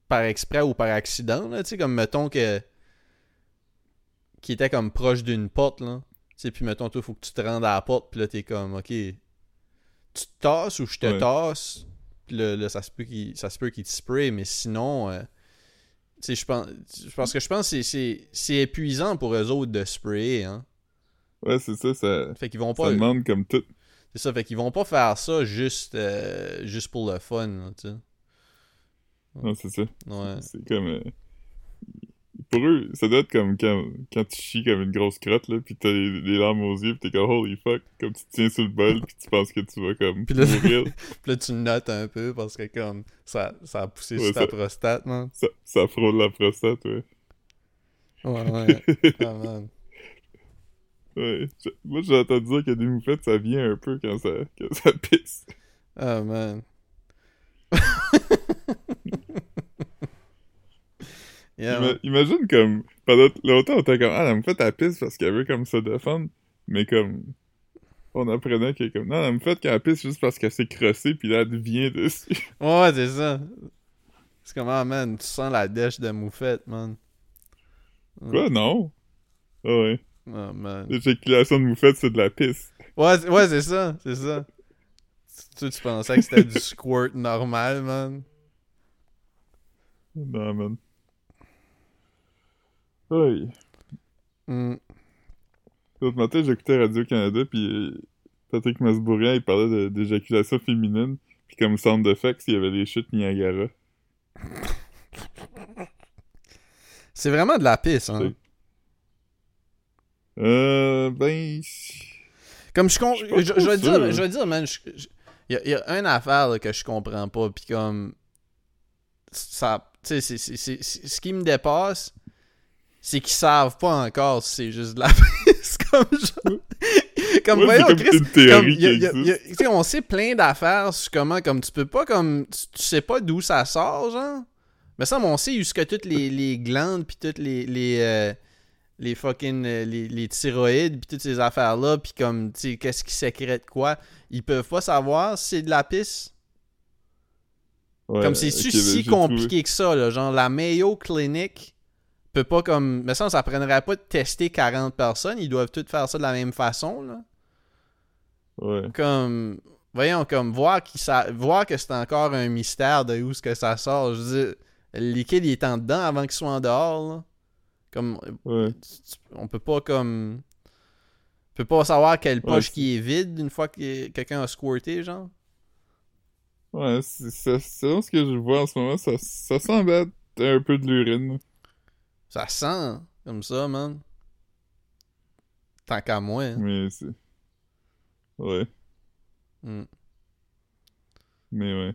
par exprès ou par accident, là, tu sais, comme, mettons que. qui était comme proche d'une porte, là. Sais, puis mettons, toi, faut que tu te rendes à la porte, puis là, t'es comme, ok. Tu te tasses ou je te Ouais. tasse, puis là, là, ça se peut qu'il ça qu'il te spray, mais sinon. euh, tu sais, je pense, parce que je pense que c'est- épuisant pour eux autres de sprayer, hein. Ouais, c'est ça, ça, Fait qu'ils vont ça pas. demande comme tout. C'est ça, fait qu'ils vont pas faire ça juste, euh, juste pour le fun, là, tu sais. Non, c'est ça. Ouais. C'est comme. euh, Pour eux, ça doit être comme quand, quand tu chies comme une grosse crotte, là, pis t'as les, les larmes aux yeux, pis t'es comme holy fuck, comme tu te tiens sur le bol, pis tu penses que tu vas comme Puis là- mourir. Puis là, tu notes un peu parce que, comme, ça, ça a poussé Ouais, sur ta ça- prostate, man. ça, ça frôle la prostate, ouais. Ouais, ouais. Ah, man. ouais. Moi, j'ai entendu dire que des moufettes, ça vient un peu quand ça, quand ça pisse. Ah, man. yeah, Ima- man. imagine comme, pendant longtemps, on était comme, ah, la moufette, elle pisse parce qu'elle veut comme se défendre, mais comme, on apprenait que comme, non, la moufette, quand elle pisse, juste parce qu'elle s'est crossée, pis là, elle vient dessus. Ouais, c'est ça. C'est comme, ah, man, tu sens la dèche de moufette, man. Quoi, non? Ah ouais. Oh, man. L'éjaculation de moufette, c'est de la pisse. Ouais, c'est- ouais c'est ça, c'est ça. Tu, tu pensais que c'était du squirt normal, man? Non, man. Oui. Hmm. L'autre matin, j'écoutais Radio-Canada, puis euh, Patrick Masbourian, il parlait de- d'éjaculation féminine, puis comme sound effects, il y avait les chutes Niagara. C'est vraiment de la pisse, hein? Euh, ben... Comme je com- Je vais dire, je vais dire, man, il y, a- y a une affaire là, que je comprends pas, puis comme ça, tu sais, c'est- ce qui me dépasse, c'est qu'ils savent pas encore si c'est juste de la pisse, comme genre, comme Ouais, voyons, comme Chris, une théorie comme, y a- qui y a- y a- existe. tu sais, on sait plein d'affaires sur comment, comme tu peux pas, comme, tu, tu sais pas d'où ça sort, genre. Mais ça, on sait jusqu'à toutes les, les glandes, puis toutes les, les, euh, les fucking euh, les, les thyroïdes puis toutes ces affaires là puis comme tu sais qu'est-ce qui sécrète quoi ils peuvent pas savoir si c'est de la pisse Ouais, comme c'est si ben, si compliqué trouvé. que ça là genre la Mayo Clinic peut pas comme mais ça ça prendrait pas de tester 40 personnes ils doivent toutes faire ça de la même façon là Ouais. comme voyons comme voir voir que c'est encore un mystère de où ce que ça sort je veux dire le liquide il est en dedans avant qu'il soit en dehors là. comme Ouais. on peut pas comme on peut pas savoir quelle poche qui est vide une fois que quelqu'un a squirté genre Ouais, c'est- c'est- selon ce que je vois en ce moment, ça, ça semble être un peu de l'urine. Ça sent comme ça man tant qu'à moi hein. Mais c'est. Ouais. Mm. Mais ouais.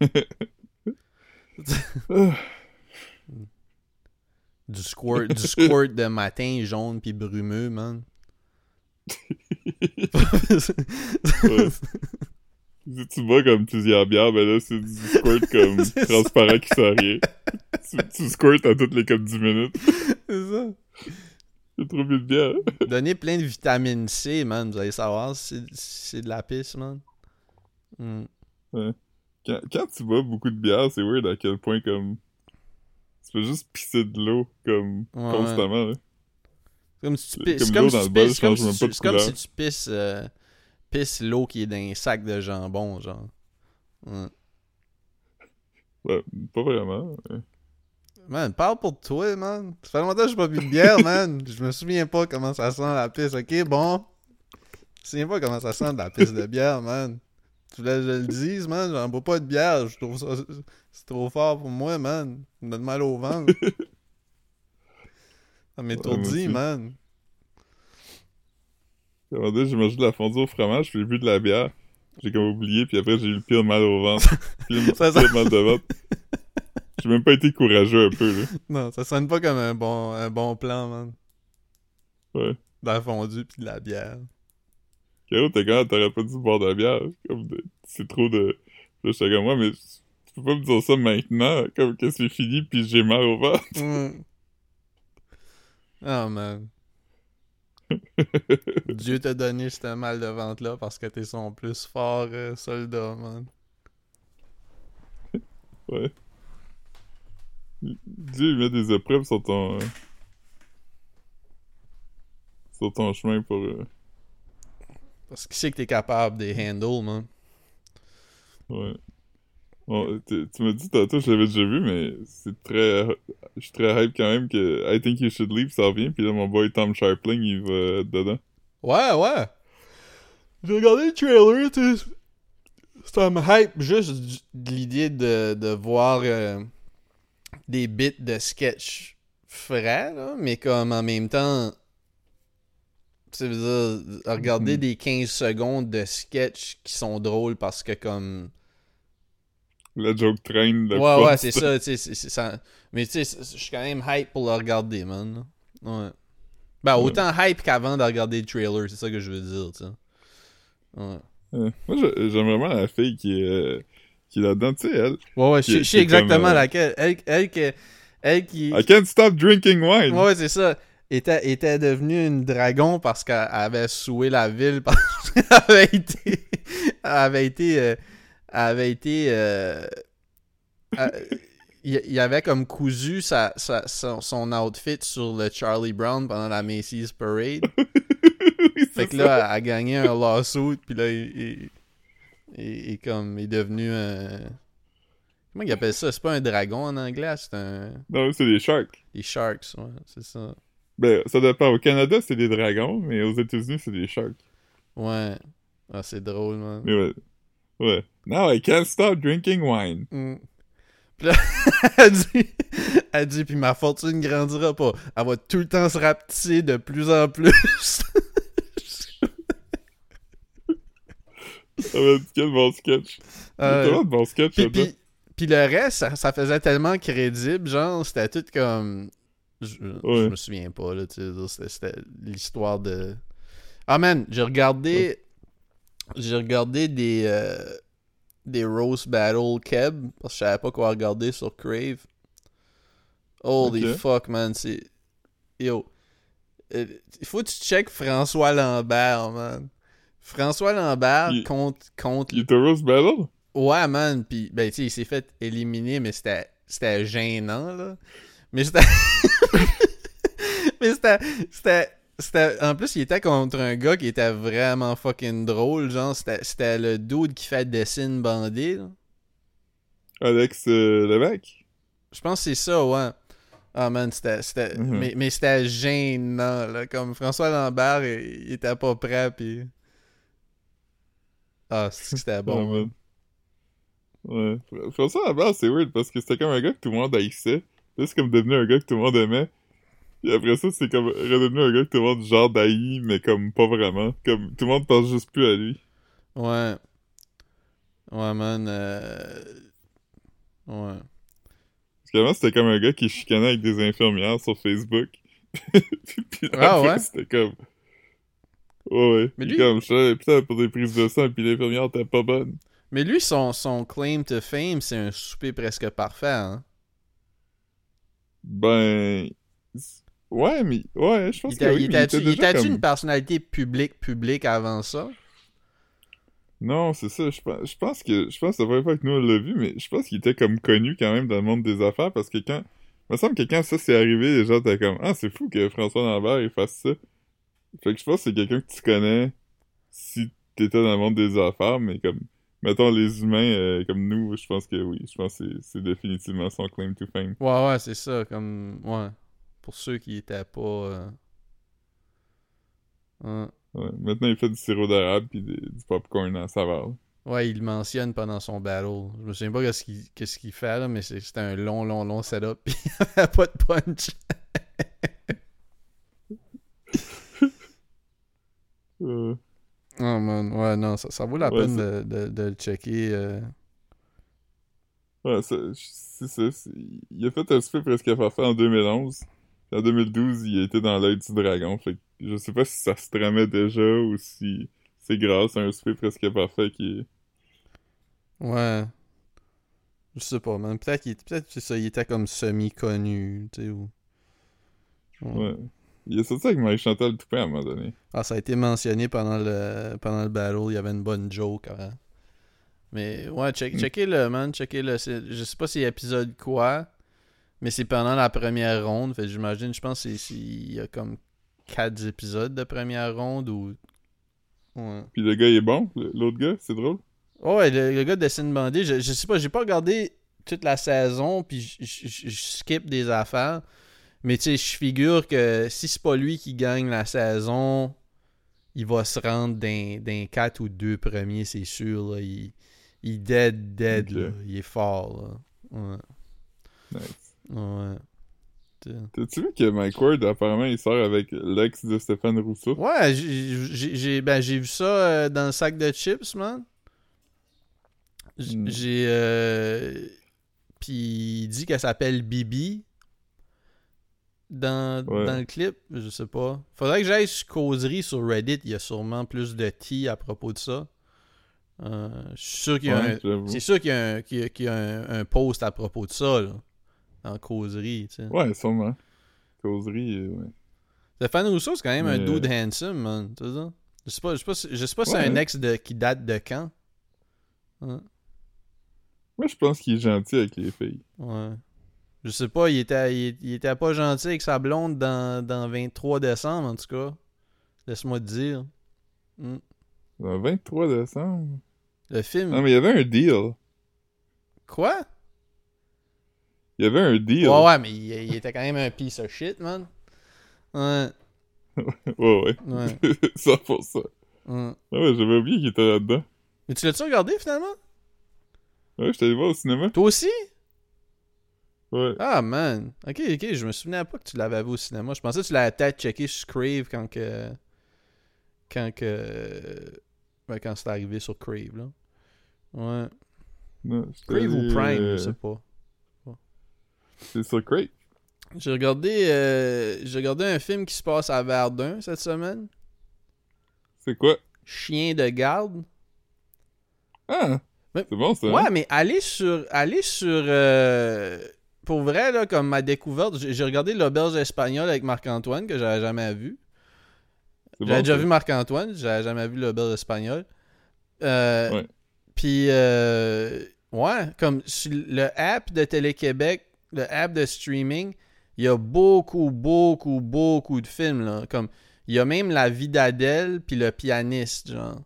Du squirt du squirt de matin jaune puis brumeux man ouais. Si tu bois comme plusieurs bières, ben là, c'est du squirt comme transparent qui sert à rien. Tu, tu squirtes à toutes les comme 10 minutes. c'est ça J'ai trop bu de bière. Donnez plein de vitamine C, man. Vous allez savoir si c'est- si de la pisse, man. Mm. Quand, quand tu bois beaucoup de bière, c'est weird à quel point comme. Tu peux juste pisser de l'eau comme Ouais, constamment. Là. C'est comme si tu pisses. C'est l'eau comme, si tu comme tu- si tu pisses, euh, pisses l'eau qui est dans un sac de jambon, genre. Ouais. Ouais, pas vraiment. ouais. Man, parle pour toi, man. Ça fait longtemps que j'ai pas bu de bière, man. Je me souviens pas comment ça sent la pisse, ok? Bon. Je me souviens pas comment ça sent de la pisse de bière, man. Tu voulais que je le dise, man? J'en bois pas de bière. Je trouve ça. C'est trop fort pour moi, man. Ça me donne mal au ventre. Ça m'étourdit, aussi. man. J'ai mangé de la fondue au fromage, puis j'ai bu de la bière. J'ai comme oublié, puis après, j'ai eu le pire mal au ventre. Pire, Ça pire mal de ventre. J'ai même pas été courageux un peu, là. Non, ça sonne pas comme un bon, un bon plan, man. Ouais. De la fondue pis de la bière. Caro, t'es quand t'aurais pas dû boire de la bière? Comme de- c'est trop de. Là, j'étais comme moi, mais tu peux pas me dire ça maintenant, comme que c'est fini, puis j'ai mal au ventre. Mm. Oh, man. Dieu t'a donné ce mal de ventre-là parce que t'es son plus fort euh, soldat, man. Ouais. Dieu il met des épreuves sur ton. euh, sur ton chemin pour. euh, Parce qu'il sait que t'es capable des handles, man. Ouais. Bon, tu m'as dit tantôt, je l'avais déjà vu, mais c'est très. Je suis très hype quand même que I Think You Should Leave, ça revient, puis là, mon boy Tom Sharpling, il va être dedans. Ouais, ouais. J'ai regardé le trailer, tu sais. Ça me hype juste de l'idée de, de voir euh, des bits de sketch frais, là, mais comme en même temps. Tu veux dire, regarder Mhm. des 15 secondes de sketch qui sont drôles parce que comme. La joke train, le ouais, ouais, c'est ça, tu sais, ça. Mais tu sais, je suis quand même hype pour le regarder, man. Ouais. Ben, Ouais. autant hype qu'avant de regarder le trailer, c'est ça que je veux dire, tu sais. Ouais. Ouais. Moi, j'aime vraiment la fille qui est, euh, qui est là-dedans, tu sais, elle. Ouais, ouais, je sais exactement comme, euh, laquelle. Elle, elle, elle qui. I can't stop drinking wine! Ouais, ouais, c'est ça. Était, était devenue une dragon parce qu'elle avait soué la ville parce qu'elle avait été. Elle avait été. euh, elle avait été. euh, il il avait comme cousu sa, sa- son, son outfit sur le Charlie Brown pendant la Macy's Parade. Oui, Fait que ça. là, elle a gagné un lawsuit, puis là, il, il, il- il comme, il est devenu un... Comment il appelle ça? C'est pas un dragon en anglais, c'est un... Non, c'est des sharks. Des sharks, ouais, c'est ça. Ben, ça dépend. Au Canada, c'est des dragons, mais aux États-Unis, c'est des sharks. Ouais. Ah, c'est drôle, man. Mais ouais. Ouais. Now I can't stop drinking wine. Mm. Puis là, elle dit, elle dit, puis ma fortune grandira pas. Elle va tout le temps se rapetisser de plus en plus. Ça va être quel bon sketch. Euh, bons sketchs Puis, puis, puis le reste, ça, ça faisait tellement crédible, genre, c'était tout comme... Je, me souviens pas, là, tu sais, c'était- l'histoire de... Ah, man, j'ai regardé... J'ai regardé des... euh, des Roast Battle Keb, parce que je savais pas quoi regarder sur Crave. Holy Ok. fuck, man, c'est... Yo. euh, il faut que tu check François Lambert, man. François Lambert Il- contre, contre Il est Battle? Ouais, man. Puis, ben, tu sais, il s'est fait éliminer, mais c'était, c'était gênant, là. Mais c'était. mais c'était. C'était. C'était, en plus, il était contre un gars qui était vraiment fucking drôle. Genre, c'était, c'était le dude qui fait dessin bandé. là. Alex euh, Lévesque? Je pense que c'est ça, ouais. Ah, man, c'était. c'était Mhm. mais, mais c'était gênant, là. Comme François Lambert, il, il était pas prêt, puis. Ah, c'est que c'était bon. Ouais, man. Ouais. Fr- François Lambert, c'est weird parce que c'était comme un gars que tout le monde haïssait. Là, c'est comme devenu un gars que tout le monde aimait. Puis après ça, c'est comme redevenu un gars que tout le monde genre d'haït, mais comme pas vraiment. Comme tout le monde pense juste plus à lui. Ouais. Ouais, man. euh, Ouais. Parce qu'avant, c'était comme un gars qui chicanait avec des infirmières sur Facebook. puis là, Ah, ouais? c'était comme... Ouais. Mais Puis lui- comme, savais, putain, pour des prises de sang, puis l'infirmière était pas bonne. Mais lui, son, son claim to fame, c'est un souper presque parfait, hein. Ben... Ouais, mais... Ouais, je pense Il que était- oui, il était-tu était comme... une personnalité publique, publique avant ça? Non, c'est ça. Je pense, je pense que je pense que c'est la première fois que nous on l'a vu, mais je pense qu'il était comme connu quand même dans le monde des affaires parce que quand. Il me semble que quand ça s'est arrivé, les gens étaient comme Ah, c'est fou que François Lambert il fasse ça. Fait que je pense que c'est quelqu'un que tu connais si t'étais dans le monde des affaires, mais comme mettons les humains euh, comme nous, je pense que oui. Je pense que c'est- définitivement son claim to fame. Ouais, ouais, c'est ça. Comme. Ouais. Pour ceux qui étaient pas. euh, ouais. Ouais. Maintenant il fait du sirop d'érable puis des- du popcorn en saveur. Ouais, il le mentionne pendant son battle. Je me souviens pas qu'est-ce qu'il fait, là, mais c'était un long, long, long setup, pis il avait pas de punch. Euh, Oh man, ouais, non, ça, ça vaut la Ouais, peine de, de, de le checker. euh. Ouais, c'est ça. Il a fait un souper presque parfait en 2011. En 2012, il était dans l'œil du dragon. Fait que je sais pas si ça se tramait déjà ou si c'est grâce à un souper presque parfait qui est. Ouais. Je sais pas, man. Peut-être qu'il c'est ça, il était comme semi-connu, tu sais, ou... Ouais. Il est sorti avec Marie-Chantal Toupin à un moment donné. Ah, ça a été mentionné pendant le, pendant le battle. Il y avait une bonne joke. Hein. Mais ouais, check, Mm. checkez-le, man. Checkez-le. C'est- Je sais pas c'est épisode quoi, mais c'est pendant la première ronde. Fait j'imagine, je pense qu'il y a comme 4 épisodes de première ronde ou. Ouais. Puis le gars il est bon, le- l'autre gars, c'est drôle. Oh, ouais, le, le gars de Dessin Bandé, je, je sais pas, j'ai pas regardé toute la saison, puis je skip des affaires. Mais tu sais, je figure que si c'est pas lui qui gagne la saison, il va se rendre dans, dans 4 ou 2 premiers, c'est sûr. Là. Il, il dead, dead, là. Il est fort, là. Ouais. Nice. Ouais. T'as-tu vu que Mike Ward, apparemment, il sort avec l'ex de Stéphane Rousseau? Ouais, j'ai- ben, vu ça euh, dans le sac de chips, man. Hmm. J'ai. euh, Puis il dit qu'elle s'appelle Bibi dans, Ouais. dans le clip. Je sais pas. Faudrait que j'aille sur causerie sur Reddit. Il y a sûrement plus de tea à propos de ça. Euh, je suis sûr qu'il y a Ouais, un. C'est sûr qu'il y a, un, qu'il y a- qu'il y a un, un post à propos de ça, là. En causerie, tu sais. Ouais, sûrement. Causerie, euh, ouais. Stéphane Rousseau, c'est quand même un dude euh, handsome, man. Tu sais ça? Je sais pas, je sais pas, si- je sais pas si c'est un ex de, qui date de quand. Moi, je pense qu'il est gentil avec les filles. ouais. Je sais pas, il était, il, il était pas gentil avec sa blonde dans, dans 23 décembre, en tout cas. Laisse-moi te dire. Mm. Le 23 décembre? Le film. Non, mais il y avait un deal. Quoi? Il y avait un deal. Ouais, ouais, mais il, il était quand même un piece of shit, man. Ouais. Ouais, ouais. Ouais. ça pour ça. ouais. Ouais, j'avais oublié qu'il était là-dedans. Mais tu l'as-tu regardé finalement? Ouais, j'étais allé voir au cinéma. Toi aussi? Ouais. Ah, man. Ok, ok, je me souvenais pas que tu l'avais vu au cinéma. Je pensais que tu l'avais peut-être checké sur Crave quand que. Quand que. Ben, quand c'est arrivé sur Crave, là. Ouais. Non, Crave ou Prime, euh, je sais pas. C'est sur Crave. J'ai regardé. euh, J'ai regardé un film qui se passe à Verdun cette semaine. C'est quoi? Chien de garde. Ah! C'est bon, ça. hein? Ouais, mais allez sur. Allez sur. euh, pour vrai, là, comme ma découverte, j'ai regardé l'auberge espagnole avec Marc-Antoine, que j'avais jamais vu. J'avais bon, déjà vu Marc-Antoine, j'avais jamais vu l'auberge espagnole. Euh, Ouais. Puis, euh, ouais, comme le app de Télé-Québec, le app de streaming, il y a beaucoup, beaucoup, beaucoup de films, là. Comme, il y a même La vie d'Adèle, puis Le pianiste, genre.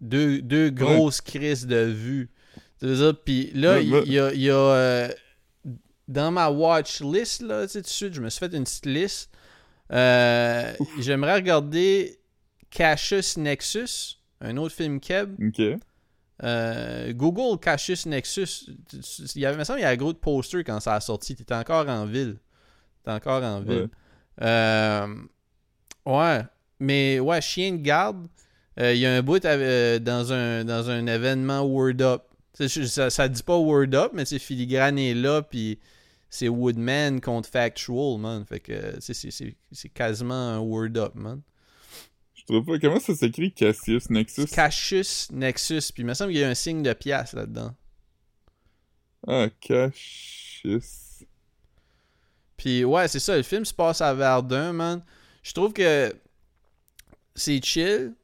Deux, deux grosses crises de ça, puis là, il ouais. il y a... y a, euh, dans ma watch list, là, tu sais, tout de suite, je me suis fait une petite liste. Euh, J'aimerais regarder Cassius Nexus, un autre film Keb. Ok. Euh, Google Cassius Nexus. Il y avait, me semble qu'il y avait un gros poster quand ça a sorti. T'étais encore en ville. T'étais encore en ville. Ouais. Euh, ouais. Mais ouais, Chien de garde, euh, il y a un bout dans, un, dans un événement Word Up. Ça, ça dit pas Word Up, mais c'est Filigrane est là, puis c'est Woodman contre Factual, man. Fait que c'est quasiment un Word Up, man. Je trouve pas. Comment ça s'écrit Cassius Nexus? Cassius Nexus, puis il me semble qu'il y a un signe de pièce là-dedans. Ah, Cassius. Puis ouais, c'est ça, le film se passe à Verdun, man. Je trouve que c'est chill,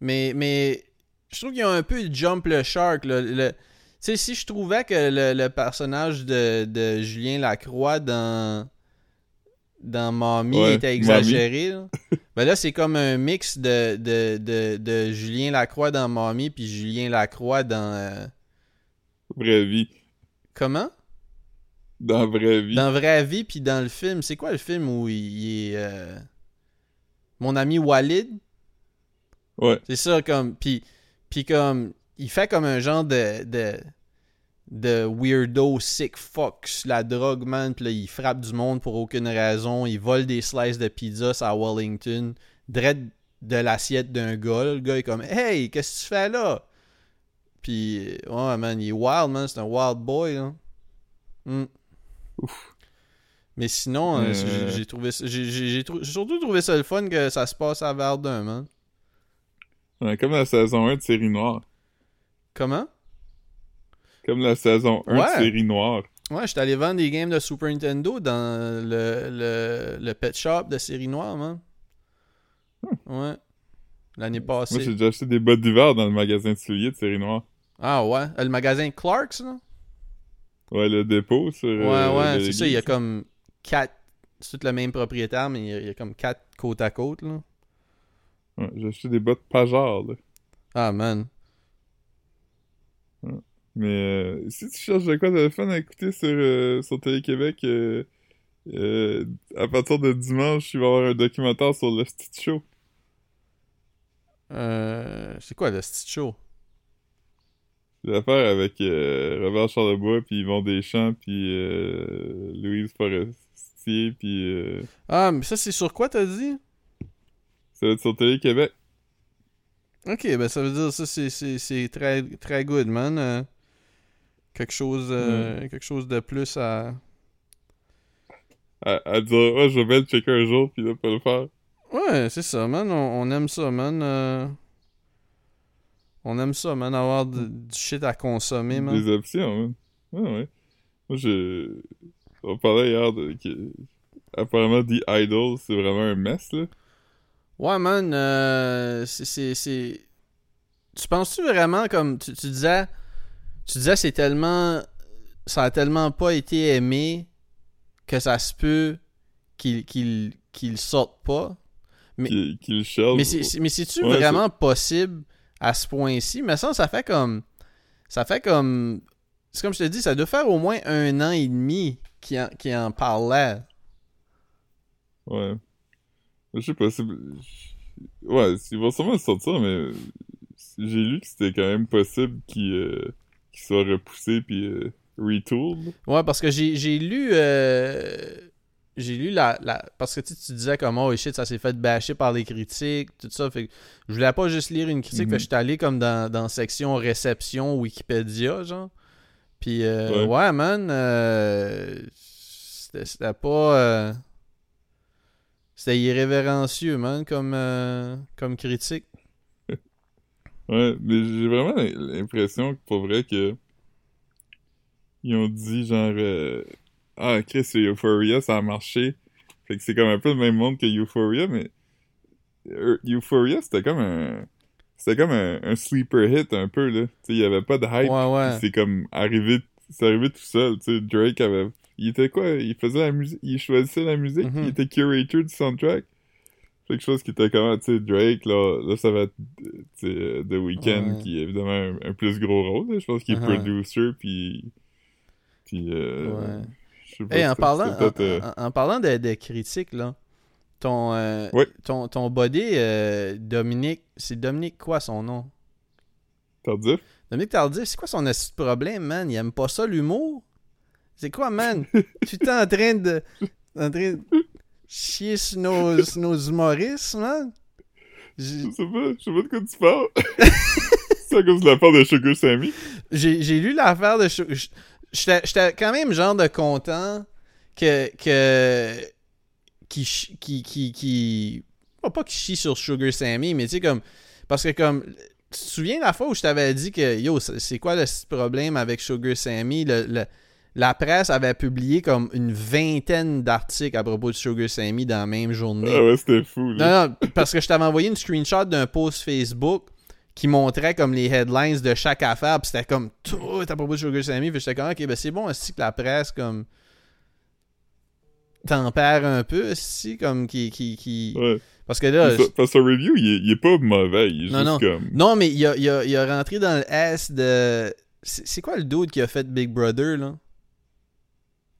mais, mais je trouve qu'il y a un peu jump le shark. là. Le- tu sais, si je trouvais que le, le personnage de, de Julien Lacroix dans, dans Mamie Ouais, était exagéré, là, ben là, c'est comme un mix de, de, de, de Julien Lacroix dans Mamie puis Julien Lacroix dans... euh, Vraie vie. comment? Dans vraie vie. Dans vraie vie, puis dans le film, c'est quoi le film où il, il est. euh, Mon ami Walid? Ouais. C'est ça, comme. Puis, puis comme. Il fait comme un genre de. de de weirdo sick sur la drogue, man. Puis là, il frappe du monde pour aucune raison. Il vole des slices de pizza à Wellington. Dread de l'assiette d'un gars. là. Le gars est comme Hey, qu'est-ce que tu fais là? Puis, ouais, man, il est wild, man. C'est un wild boy, là. Hmm. Mais sinon, euh, Euh. j'ai- trouvé trou- j'ai surtout trouvé ça le fun que ça se passe à Verdun, man. Ouais, comme la saison 1 de Série Noire. Comment? Comme la saison 1 Ouais. de Série Noire. Ouais, j'étais allé vendre des games de Super Nintendo dans le, le, le pet shop de série noire, man. Ouais. L'année Moi, passée. j'ai déjà acheté des bottes d'hiver dans le magasin de souliers de Série Noire. Ah ouais. Euh, Le magasin Clark's, là? Ouais, le dépôt sur. Ouais, euh, ouais, le c'est ça. Il y a comme quatre. C'est tout le même propriétaire, mais il y a, il y a comme quatre côte à côte, là. Ouais, j'ai acheté des bottes Pajard, là. Ah, man. Mais euh, si tu cherches de quoi de fun à écouter sur, euh, sur Télé-Québec, euh, euh, à partir de dimanche, il va y avoir un documentaire sur le Stitch Show. Euh, c'est quoi le stitch show? C'est l'affaire avec Robert Charlebois, puis Yvon Deschamps, puis Louise Forestier, puis Ah, mais ça, c'est sur quoi, t'as dit? Ça va être sur Télé-Québec. Ok, ben ça veut dire ça c'est très très good man. Euh, quelque chose euh, quelque chose de plus à À, à dire, ouais, je vais le checker un jour, puis là, pas le faire. Ouais, c'est ça man, on, on aime ça man. euh, On aime ça man avoir du, du shit à consommer man. Des options, man. Ouais, ouais. Moi, je. On parlait hier de. Apparemment, The Idol, c'est vraiment un mess, là. Ouais man, euh, c'est Tu penses-tu vraiment comme tu, tu disais tu disais c'est tellement ça a tellement pas été aimé que ça se peut qu'il qu'il qu'il sorte pas? Mais- Qui, qui le shelve. Mais c'est c'est- mais c'est-tu Ouais, vraiment possible à ce point-ci? Mais ça, ça fait comme. Ça fait comme. C'est comme je te dis, ça doit faire au moins un an et demi qui en, qui en parlait. Ouais. Je sais pas, c'est... Ouais, il va sûrement sortir, mais j'ai lu que c'était quand même possible qu'il euh, soit repoussé puis euh, retooled. Ouais, parce que j'ai j'ai lu. euh, J'ai lu la, la. Parce que tu tu disais comme oh shit, ça s'est fait bâcher par les critiques, tout ça. Fait que je voulais pas juste lire une critique, Mhm. fait que j'étais allé comme dans, dans section réception Wikipédia, genre. Puis euh, Ouais. ouais. man, c'était pas. C'était irrévérencieux, man, comme, euh, comme critique. Ouais, mais j'ai vraiment l'impression que pour vrai que ils ont dit genre euh, ah, Chris, Euphoria, ça a marché. Fait que c'est comme un peu le même monde que Euphoria, mais euh, Euphoria, c'était comme un. C'était comme un, un sleeper hit un peu, là. Tu sais, il y avait pas de hype. Ouais, ouais. C'est comme arrivé. C'est arrivé tout seul, tu sais. Drake avait. Il était quoi? Il faisait la musique. Il choisissait la musique. Mhm. Il était curator du soundtrack. Quelque chose qui était comme, tu sais, Drake, là, là, ça va être, The Weeknd, Ouais. qui est évidemment un, un plus gros rôle, là. Je pense qu'il est Uh-huh. producer, puis. Puis, euh. Ouais. Je sais pas. Hey, en parlant, en, euh, en- en parlant de, de critiques, là, ton, euh, Ouais. ton, ton body, euh, Dominique, c'est Dominique quoi son nom? Tardif? Dominique Tardif, c'est quoi son problème, man? Il aime pas ça, l'humour? C'est quoi, man? tu es en train de... en train de chier sur nos, sur nos humoristes, man? Je sais pas, je sais pas de quoi tu parles. c'est à cause de la part de Sugar Sammy. J'ai j'ai lu l'affaire de... J- J'étais quand même genre de content que... que qui, qui, qui, qui... Pas, pas qui chie sur Sugar Sammy, mais tu sais, comme... Parce que comme... Tu te souviens la fois où je t'avais dit que, yo, c'est quoi le problème avec Sugar Sammy? Le, le- la presse avait publié comme une vingtaine d'articles à propos de Sugar Sammy dans la même journée. Ah ouais, c'était fou, là. Non, non, parce que je t'avais envoyé une screenshot d'un post Facebook qui montrait comme les headlines de chaque affaire, puis c'était comme tout à propos de Sugar Sammy, puis j'étais comme, ok, ben c'est bon, aussi que la presse, comme, tempère un peu, aussi, comme, qui, qui, qui... Ouais. Parce que là, Parce que- parce que son review, il est, il est pas mauvais. Il est Non, juste non. comme. non, mais il a, il, a, il a rentré dans le S de... C'est c'est quoi le dude qui a fait Big Brother, là?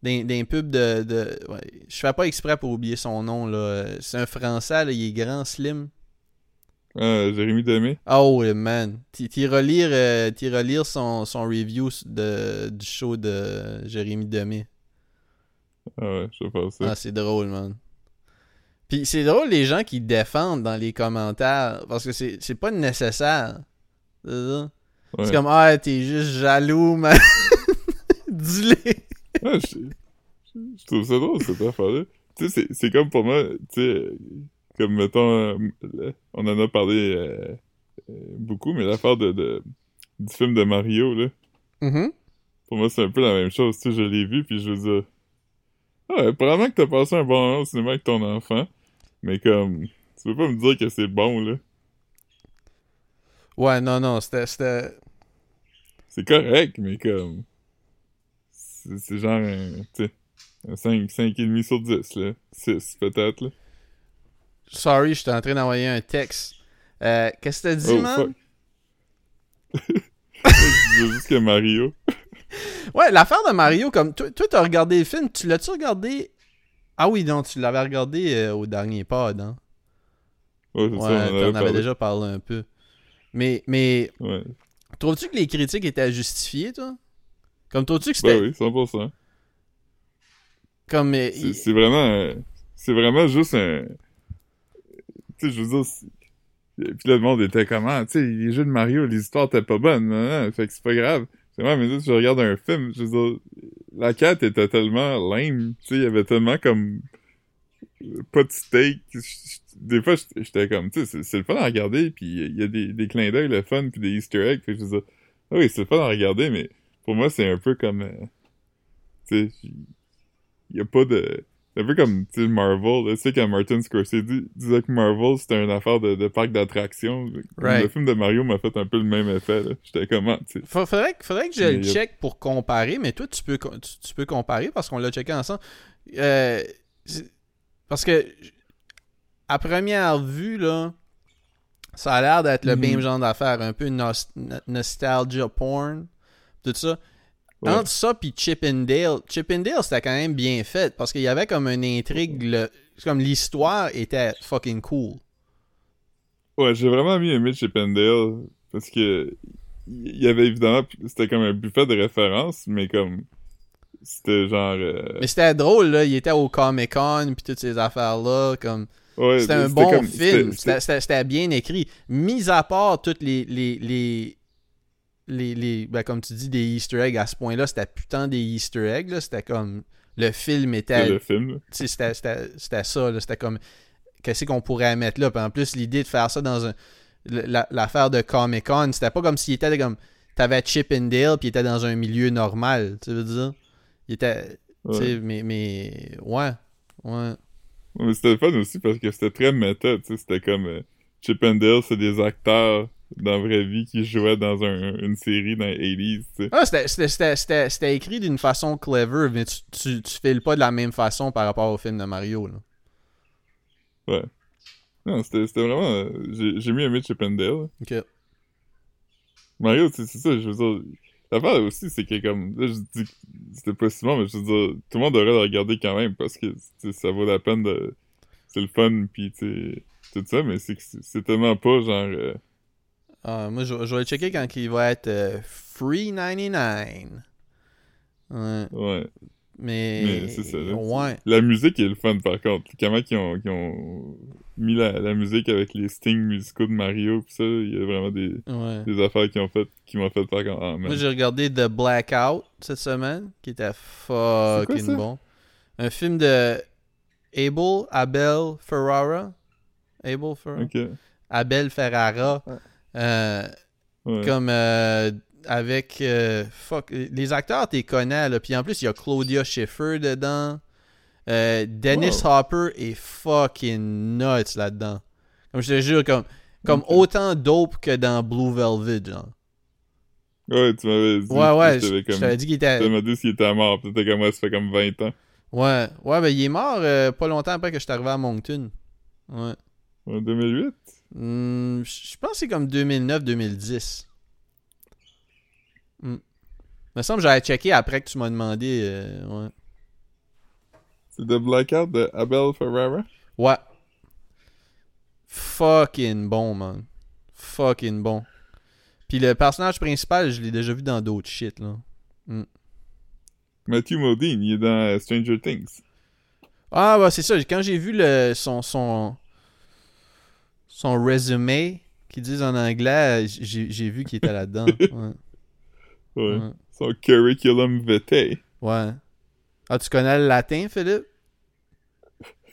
D'un d'un pub de... de... Ouais, je fais pas exprès pour oublier son nom, là. C'est un Français, là, il est grand, slim. Ah, Jérémy Demé. Oh man, t'y relire, euh, t'y relire son, son review de, du show de Jérémy Demé. Ah ouais, je sais pas ça. Ah, c'est drôle, man. Puis c'est drôle les gens qui défendent dans les commentaires parce que c'est c'est pas nécessaire. C'est ça? Ouais. C'est comme ah t'es juste jaloux, man. Dis-le. Je, je- je trouve ça drôle, cette affaire-là. Tu sais, c'est- comme pour moi, tu sais, comme mettons, euh, on en a parlé euh, euh, beaucoup, mais l'affaire de, de- du film de Mario, là, Mhm. pour moi, c'est un peu la même chose. Tu sais, je l'ai vu, puis je veux dire, ah ouais, probablement que t'as passé un bon moment au cinéma avec ton enfant, mais comme, tu peux pas me dire que c'est bon, là. Ouais non non c'était C'est correct, mais comme, c'est genre un, tu sais, un 5, 5,5 sur 10, là. 6, peut-être, là. sorry j'étais en train d'envoyer un texte. Euh, Qu'est-ce que t'as dit Oh, man? je disais juste que Mario. Ouais, l'affaire de Mario, comme toi, t'as regardé le film, tu l'as-tu regardé? Ah oui, non, tu l'avais regardé euh, au dernier pod, hein. Ouais, c'est Ouais, ça, on en t'en avait déjà parlé un peu. Mais, mais Ouais. trouves-tu que les critiques étaient justifiées, toi? Comme trouves-tu que c'était Ben oui, 100%. comme euh, C'est il- c'est vraiment... euh, C'est vraiment juste un... Tu sais, je veux dire... c'est- puis là, le monde était comment? Tu sais, les jeux de Mario, les histoires étaient pas bonnes. Non, non, fait que c'est pas grave. C'est vrai, mais là, je regarde un film, je veux dire... La quête était tellement lame. Tu sais, il y avait tellement comme... Pas de steak. Des fois, j'étais- comme... Tu sais, c'est- c'est le fun à regarder, puis il y a des, des clins d'œil, le fun, puis des easter eggs. Fait que je veux dire... Ah oui, c'est le fun à regarder, mais pour moi, c'est un peu comme... euh, tu sais, il y a pas de... C'est un peu comme, Marvel, là, tu sais, quand Martin Scorsese dis- disait que Marvel, c'était une affaire de, de parc d'attractions. Right. Le film de Mario m'a fait un peu le même effet. J'étais comment, tu sais. Fa- Faudrait, que- faudrait que je Mais le a- check pour comparer, mais toi, tu peux, tu, tu peux comparer parce qu'on l'a checké ensemble. Euh, parce que, à première vue, là, ça a l'air d'être le Mhm. même genre d'affaire, un peu no- nostalgia porn, tout ça. Ouais. Entre ça puis Chip and Dale, Chip and Dale, c'était quand même bien fait parce qu'il y avait comme une intrigue, le- comme l'histoire était fucking cool. Ouais, j'ai vraiment bien aimé Chip and Dale, parce que il y avait évidemment, c'était comme un buffet de références, mais comme, c'était genre... euh, Mais c'était drôle, là, il était au Comic Con puis toutes ces affaires-là, comme... ouais, C'était un bon comme- film. c'était bien écrit. Mis à part toutes les. les, les, les, les- ben, comme tu dis, des Easter eggs à ce point-là, c'était putain des Easter eggs. là. C'était comme. Le film était. le film, C'était c'était- c'était ça. là. C'était comme. Qu'est-ce qu'on pourrait mettre là? Puis en plus, l'idée de faire ça dans un. la- L'affaire de Comic Con, c'était pas comme s'il était comme. T'avais Chip and Dale, puis il était dans un milieu normal. Tu veux dire? Il était. Tu sais, mais, mais, ouais, ouais. Mais c'était fun aussi parce que c'était très méta, tu sais, c'était comme euh, Chip and Dale, c'est des acteurs dans la vraie vie qui jouaient dans un, une série dans les 80s, tu sais. Ah, c'était- écrit d'une façon clever, mais tu, tu, tu files pas de la même façon par rapport au film de Mario, là. Ouais. Non, c'était vraiment... J'ai aimé Chip and Dale. Ok. Mario, c'est ça, je veux dire... L'affaire aussi, c'est que comme... Là, je dis que c'était pas si bon, mais je veux dire, tout le monde devrait le regarder quand même parce que ça vaut la peine de... C'est le fun, pis tu tout ça, mais c'est que c'est c'est tellement pas genre... euh, Ah, moi, je, je vais le checker quand il va être euh, free 99. Ouais. Ouais. Mais. Mais c'est ça, là. Ouais. La musique est le fun, par contre. Comment ils ont, qu'ils ont mis la, la musique avec les stings musicaux de Mario, pis ça, il y a vraiment des, Ouais. des affaires qui ont fait, qui m'ont fait faire comme... Ah, man. Moi, j'ai regardé The Blackout cette semaine, qui était fucking bon. Un film de Abel, Abel Ferrara. Abel Ferrara? Abel Ferrara. Ouais. Euh, comme euh, avec euh, fuck les acteurs t'es connais là puis en plus il y a Claudia Schiffer dedans Dennis Wow. Hopper est fucking nuts là-dedans comme je te jure comme comme autant dope que dans Blue Velvet genre Ouais, tu m'avais dit. ouais ouais je t'avais je comme... t'avais dit qu'il Tu était m'as dit s'il était mort, t'étais comme moi, ça fait comme 20 ans. ouais ouais ben il est mort euh, pas longtemps après que je suis arrivé à Moncton ouais En 2008? Hmm, je pense que c'est comme 2009-2010 Hmm. me semble que j'avais checké après que tu m'as demandé euh, ouais C'est The Blackout de Abel Ferrara? Ouais. Fucking bon, man. Fucking bon. Puis le personnage principal, je l'ai déjà vu dans d'autres shit, là. Matthew Modine, il est dans euh, Stranger Things. Ah, bah, c'est ça. Quand j'ai vu le, son, son, son résumé, qu'ils disent en anglais, j'ai vu qu'il était là-dedans. Ouais. Ouais. Ouais. Son curriculum vitae. ouais. Ah, tu connais le latin, Philippe?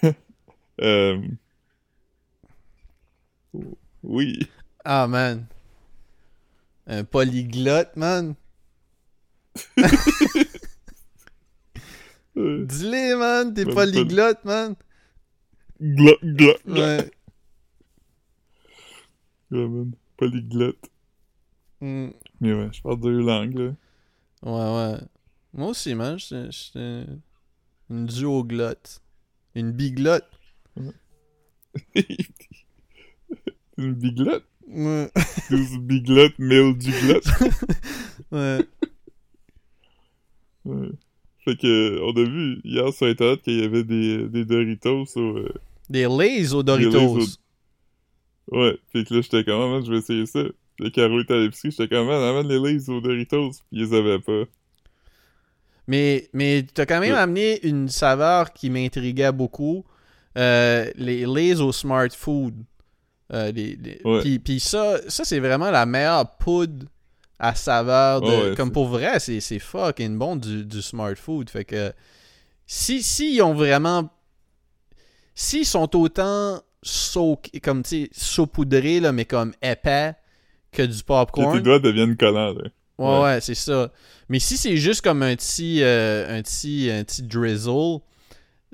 Euh... Oui. Ah, man. Un polyglotte, man. Dis-le, man. T'es polyglotte, man. Glot, glot, glot. Ouais. Man. Polyglotte. Hmm. Mais ouais, je parle deux langues, là. Ouais, ouais. Moi aussi, man, j'étais une duoglotte. Une biglotte. Une biglotte? Ouais. 12 biglottes, 1000 duglottes. ouais. Ouais. Fait que, on a vu hier sur Internet qu'il y avait des, des Doritos au... euh, Des Lays aux Des Lay's Doritos. Ouais, fait que là, j'étais comme, ah, man, je vais essayer ça. Le carreau était à l'épicerie, j'étais comme, man, amène les Lays aux Doritos, pis ils les avaient pas. Mais, mais t'as quand même Ouais. amené une saveur qui m'intriguait beaucoup. Euh, les Lays au Smart Food. Euh, les, les- Ouais. Puis, puis ça, ça c'est vraiment la meilleure poudre à saveur. De, ouais, comme pour vrai, c'est, c'est fucking bon du, du Smart Food. Fait que si, si ils ont vraiment. S'ils sont autant soak, comme tu sais, saupoudrés, là, mais comme épais que du Que popcorn. tes doigts deviennent collants, là. Ouais, Ouais. ouais, c'est ça. Mais si c'est juste comme un petit, euh, un petit, un petit drizzle,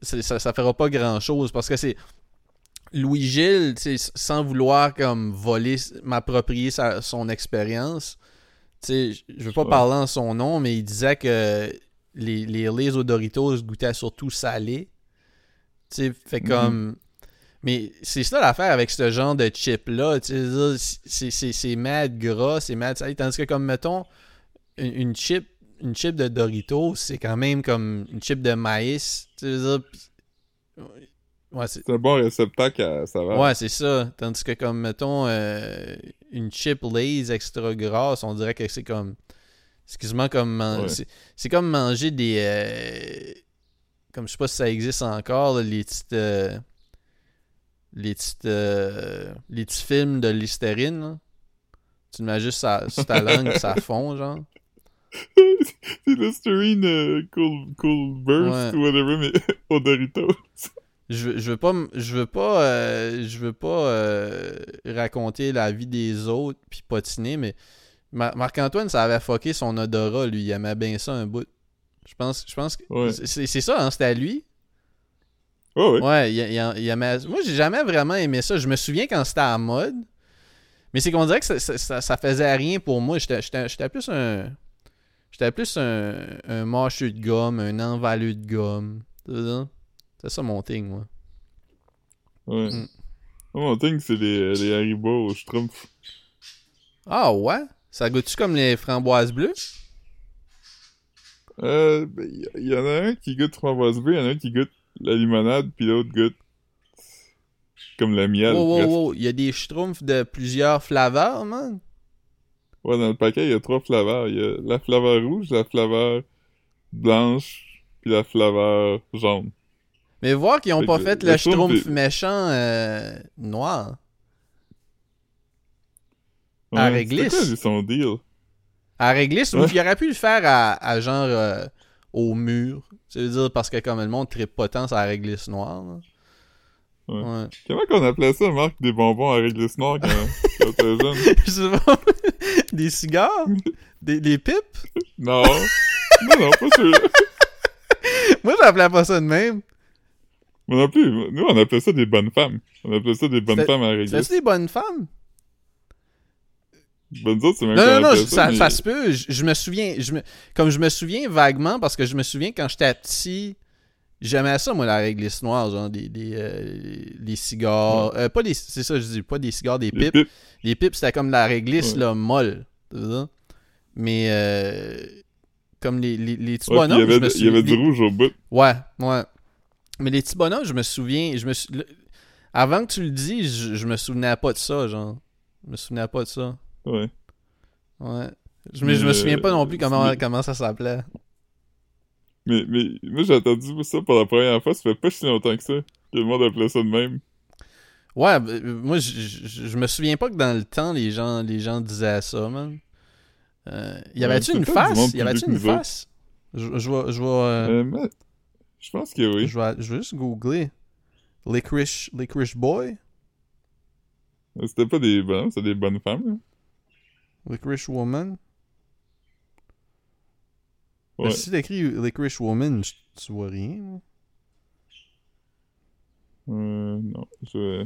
ça, ça fera pas grand chose parce que c'est Louis Gilles, sans vouloir comme voler, m'approprier son expérience. Je veux pas Ouais. parler en son nom, mais il disait que les, les aux Doritos goûtaient surtout salé. Fait Mhm. comme. Mais c'est ça l'affaire avec ce genre de chip-là. C'est mad gras, c'est mad. Tandis que, comme mettons, une, une chip une chip de Doritos, c'est quand même comme une chip de maïs. Tu Ouais, c'est un bon réceptacle à saveur. ouais, c'est ça. Tandis que, comme mettons, euh, une chip Lay's extra grasse, on dirait que c'est comme. Excuse-moi, comme. man- Ouais. c'est- C'est comme manger des. euh, Comme je sais pas si ça existe encore, là, les petites. euh, Les petites. euh, Les petits films de Listerine, là. Tu mets juste sur ta langue, ça fond, genre. c'est Listerine euh, cool, cool Burst Ouais. ou whatever, mais au Doritos. Je veux, je veux pas, je veux pas, euh, je veux pas euh, raconter la vie des autres puis patiner, mais Ma- Marc-Antoine, ça avait fucké son odorat, lui. Il aimait bien ça un bout. Je pense, je pense que Ouais. c'est ça, hein, c'était à lui? Oh, ouais. Ouais, il, il- il aimait- Moi, j'ai jamais vraiment aimé ça. Je me souviens quand c'était à mode. Mais c'est qu'on dirait que ça, ça, ça- ça faisait rien pour moi. J'étais plus un. J'étais plus un, un mâcheux de gomme, un envaleux de gomme. C'est ça? Mon thing, moi. Ouais. Mm. Mon thing, c'est les, les Haribo au Schtroumpf. Ah ouais? Ça goûte-tu comme les framboises bleues? Euh, ben, il y, y en a un qui goûte framboise bleue, il y en a un qui goûte la limonade, puis l'autre goûte comme le miel. Wow, wow. Il y a des schtroumpfs de plusieurs flaveurs, man. Ouais, dans le paquet, il y a trois flaveurs. Il y a la flaveur rouge, la flaveur blanche, puis la flaveur jaune. Mais voir qu'ils ont Fait pas fait le le schtroumpf méchant euh, noir. Ouais, À réglisse. quoi, son deal? À réglisse, ou il aurait pu le faire à, à genre euh, au mur. Tu veux dire, parce que comme le monde tripe pas tant sur la réglisse noire. là. Ouais. Ouais. Comment qu'on appelait ça, Marc, des bonbons à réglisse noire quand, quand t'es jeune? Je sais pas. des cigares? Des, des pipes? Non. non, non, pas sûr. Moi, j'appelais pas ça de même. Moi non plus. Nous, on appelait ça des bonnes femmes. On appelait ça des bonnes C'était- femmes à réglisse. C'est-tu des bonnes femmes? Ben, c'est même Non, non, non, ça, mais- ça se peut. Je, je me souviens, je me, comme je me souviens vaguement, parce que je me souviens quand j'étais petit, j'aimais ça, moi, la réglisse noire, genre des, des, euh, les cigares. euh, pas des, c'est ça, je dis, pas des cigares, des pipes. pipes. Les pipes, c'était comme la réglisse, Ouais. là, molle. Mais, euh, comme les, les, les petits Ouais, puis il y bonhommes, je avait, il y avait souviens- du rouge au bout. Ouais, ouais. Mais les petits bonhommes, je me souviens. Je me sou- le- Avant que tu le dis, je, je me souvenais pas de ça, genre. Je me souvenais pas de ça. Ouais. Ouais. Je, mais je me souviens pas non plus comment, mais- comment ça s'appelait. Mais, mais moi, j'ai entendu ça pour la première fois, ça fait pas si longtemps que ça. Que le monde appelait ça de même. Ouais, ben, euh, moi, je, me souviens pas que dans le temps, les gens, les gens disaient ça, man. Euh, y Ouais, avait-tu une face? Y avait-tu une face? Je, je vais, je vais, euh, Euh, je pense que oui. je vais, je vais juste googler. Licorice, Licorice Boy? C'était pas des bonnes, c'était des bonnes femmes. là. Licorice Woman? Ouais. Si t'écris Licorice Woman, tu vois rien. Euh, non, je...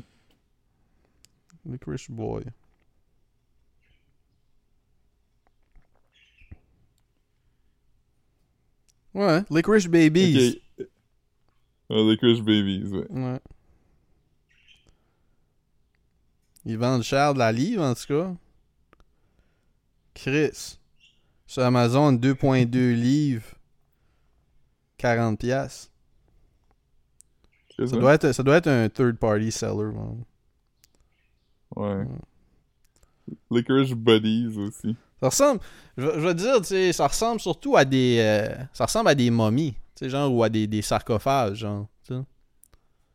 Licorice Boy. Ouais, Licorice Babies. Ok. Euh, les Crush Babies, ouais. Ouais. Ils vendent cher de la livre, en tout cas. Chris. Sur Amazon, 2.2 livres. 40 pièces. Ça doit être, ça doit être un third party seller. man. Ouais. Licorice Buddies aussi. Ça ressemble, je, vais- je te dire, tu sais, ça ressemble surtout à des, euh, ça ressemble à des momies, tu sais, genre, ou à des, des sarcophages, genre, tu sais.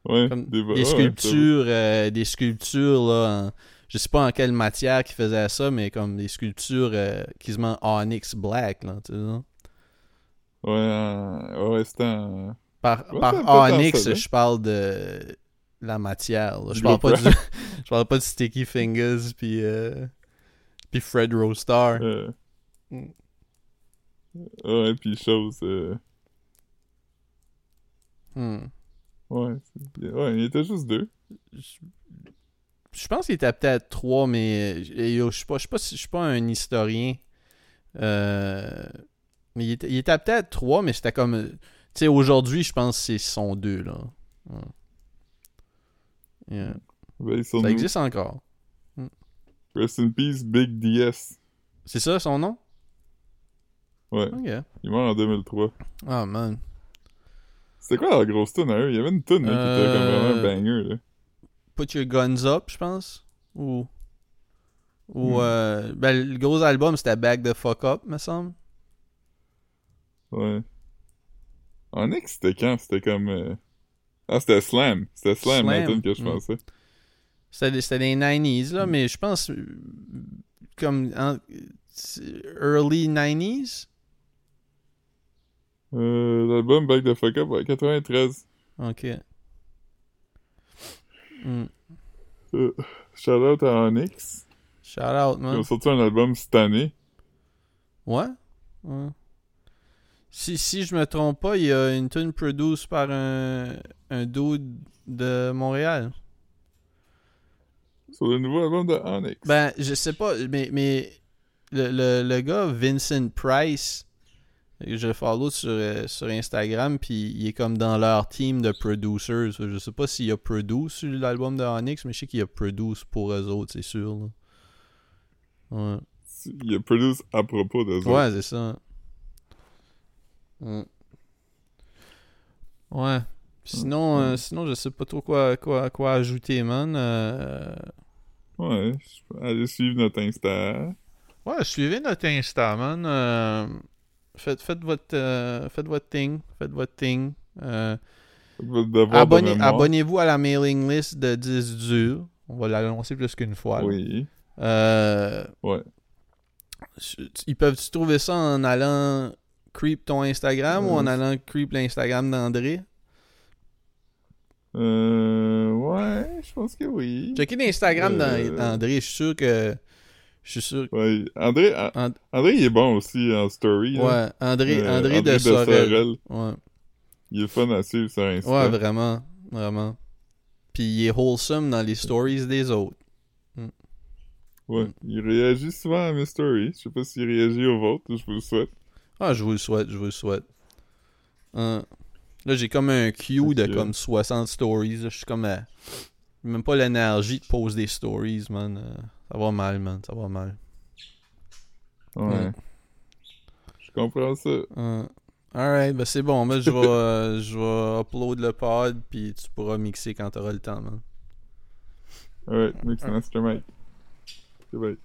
Ouais, Comme des, des ouais, sculptures, euh, des sculptures, là, en- je sais pas en quelle matière qui faisait ça, mais comme des sculptures euh, quasiment onyx black, là, tu sais. Ouais, euh, ouais, c'était un... Par, Ouais, onyx, ça, hein. je parle de la matière, là. Je parle pas du, je parle pas de Sticky Fingers, puis euh, puis Fred Rostar. Mm. Ouais, pis chose... Euh... Hmm. Ouais, ouais, il était juste deux. Je pense qu'il était peut-être trois, mais euh, je suis pas, je suis pas, je suis pas un historien. Euh, mais il était, peut-être trois, mais c'était comme, tu sais, aujourd'hui, je pense que c'est sont deux là. Ouais. Yeah. Ben, Ça nous. existe encore. Rest in peace, Big DS. C'est ça son nom? Ouais, Ok. il meurt en 2003. Ah man. C'était quoi la grosse tune à eux? Il y avait une tune qui était comme vraiment un Euh, banger, là. Put Your Guns Up, je pense. Ou. Ou. Hmm. euh, ben, le gros album, c'était Back the Fuck Up, me semble. Ouais. Onyx, c'était quand? C'était comme... euh, Ah, c'était Slam. C'était Slam, la Slam, que je mm. pensais. C'était des- c'était des 90s, là, Mm. mais je pense. euh, Comme. en- early 90s? Euh, L'album Back the Fuck Up, ouais, 93. Ok. Hmm. Euh, shout out à Onyx. Shout out, Ils man. ont sorti un album cette année. Ouais? Ouais. Si, si je me trompe pas, il y a une tune produite par un, un dude de Montréal. Sur le nouveau album de Onyx. Ben, je sais pas, mais, mais le, le, le gars, Vincent Price, je le follow sur, euh, sur Instagram, puis il est comme dans leur team de producers. Je sais pas s'il a produit sur l'album de Onyx, mais je sais qu'il a produit pour eux autres, c'est sûr. là. Ouais. Il a produit à propos de ça. Ouais, c'est ça. Ouais. Sinon, Mm. euh, sinon, je sais pas trop quoi, quoi, quoi ajouter, man. Euh, Ouais, je peux aller suivre notre Insta. Ouais, suivez notre Insta, man. Faites, faites, votre, euh, faites votre thing. Faites votre thing. Euh, abonnez-. Abonnez-vous à la mailing list de 10 durs. On va l'annoncer plus qu'une fois. là. Oui. Euh, Ouais. ils peuvent-tu trouver ça en allant creep ton Instagram ou en allant creep l'Instagram d'André? Euh. Ouais, je pense que oui. Checker l'Instagram Euh, d'André, je suis sûr que. Je suis sûr. Ouais. André, And- André, il est bon aussi en story. là. Ouais, André, Euh, André, de, Sorel. Ouais. Il est fun à suivre sur Insta. ouais, vraiment. Vraiment. Puis il est wholesome dans les stories des autres. Ouais. Il réagit souvent à mes stories. Je sais pas s'il réagit aux vôtres, je vous le souhaite. Ah, je vous le souhaite, je vous le souhaite. Hein. Là, j'ai comme un queue de comme 60 stories. Je suis comme. à- Même pas l'énergie de poser des stories, man. Ça va mal, man. Ça va mal. Ouais. Ouais. Je comprends ça. Hein. Alright, ben c'est bon. Ben, je vais, euh, je vais upload le pod, puis tu pourras mixer quand t'auras le temps, man. Alright, Mix Master Mike. Goodbye.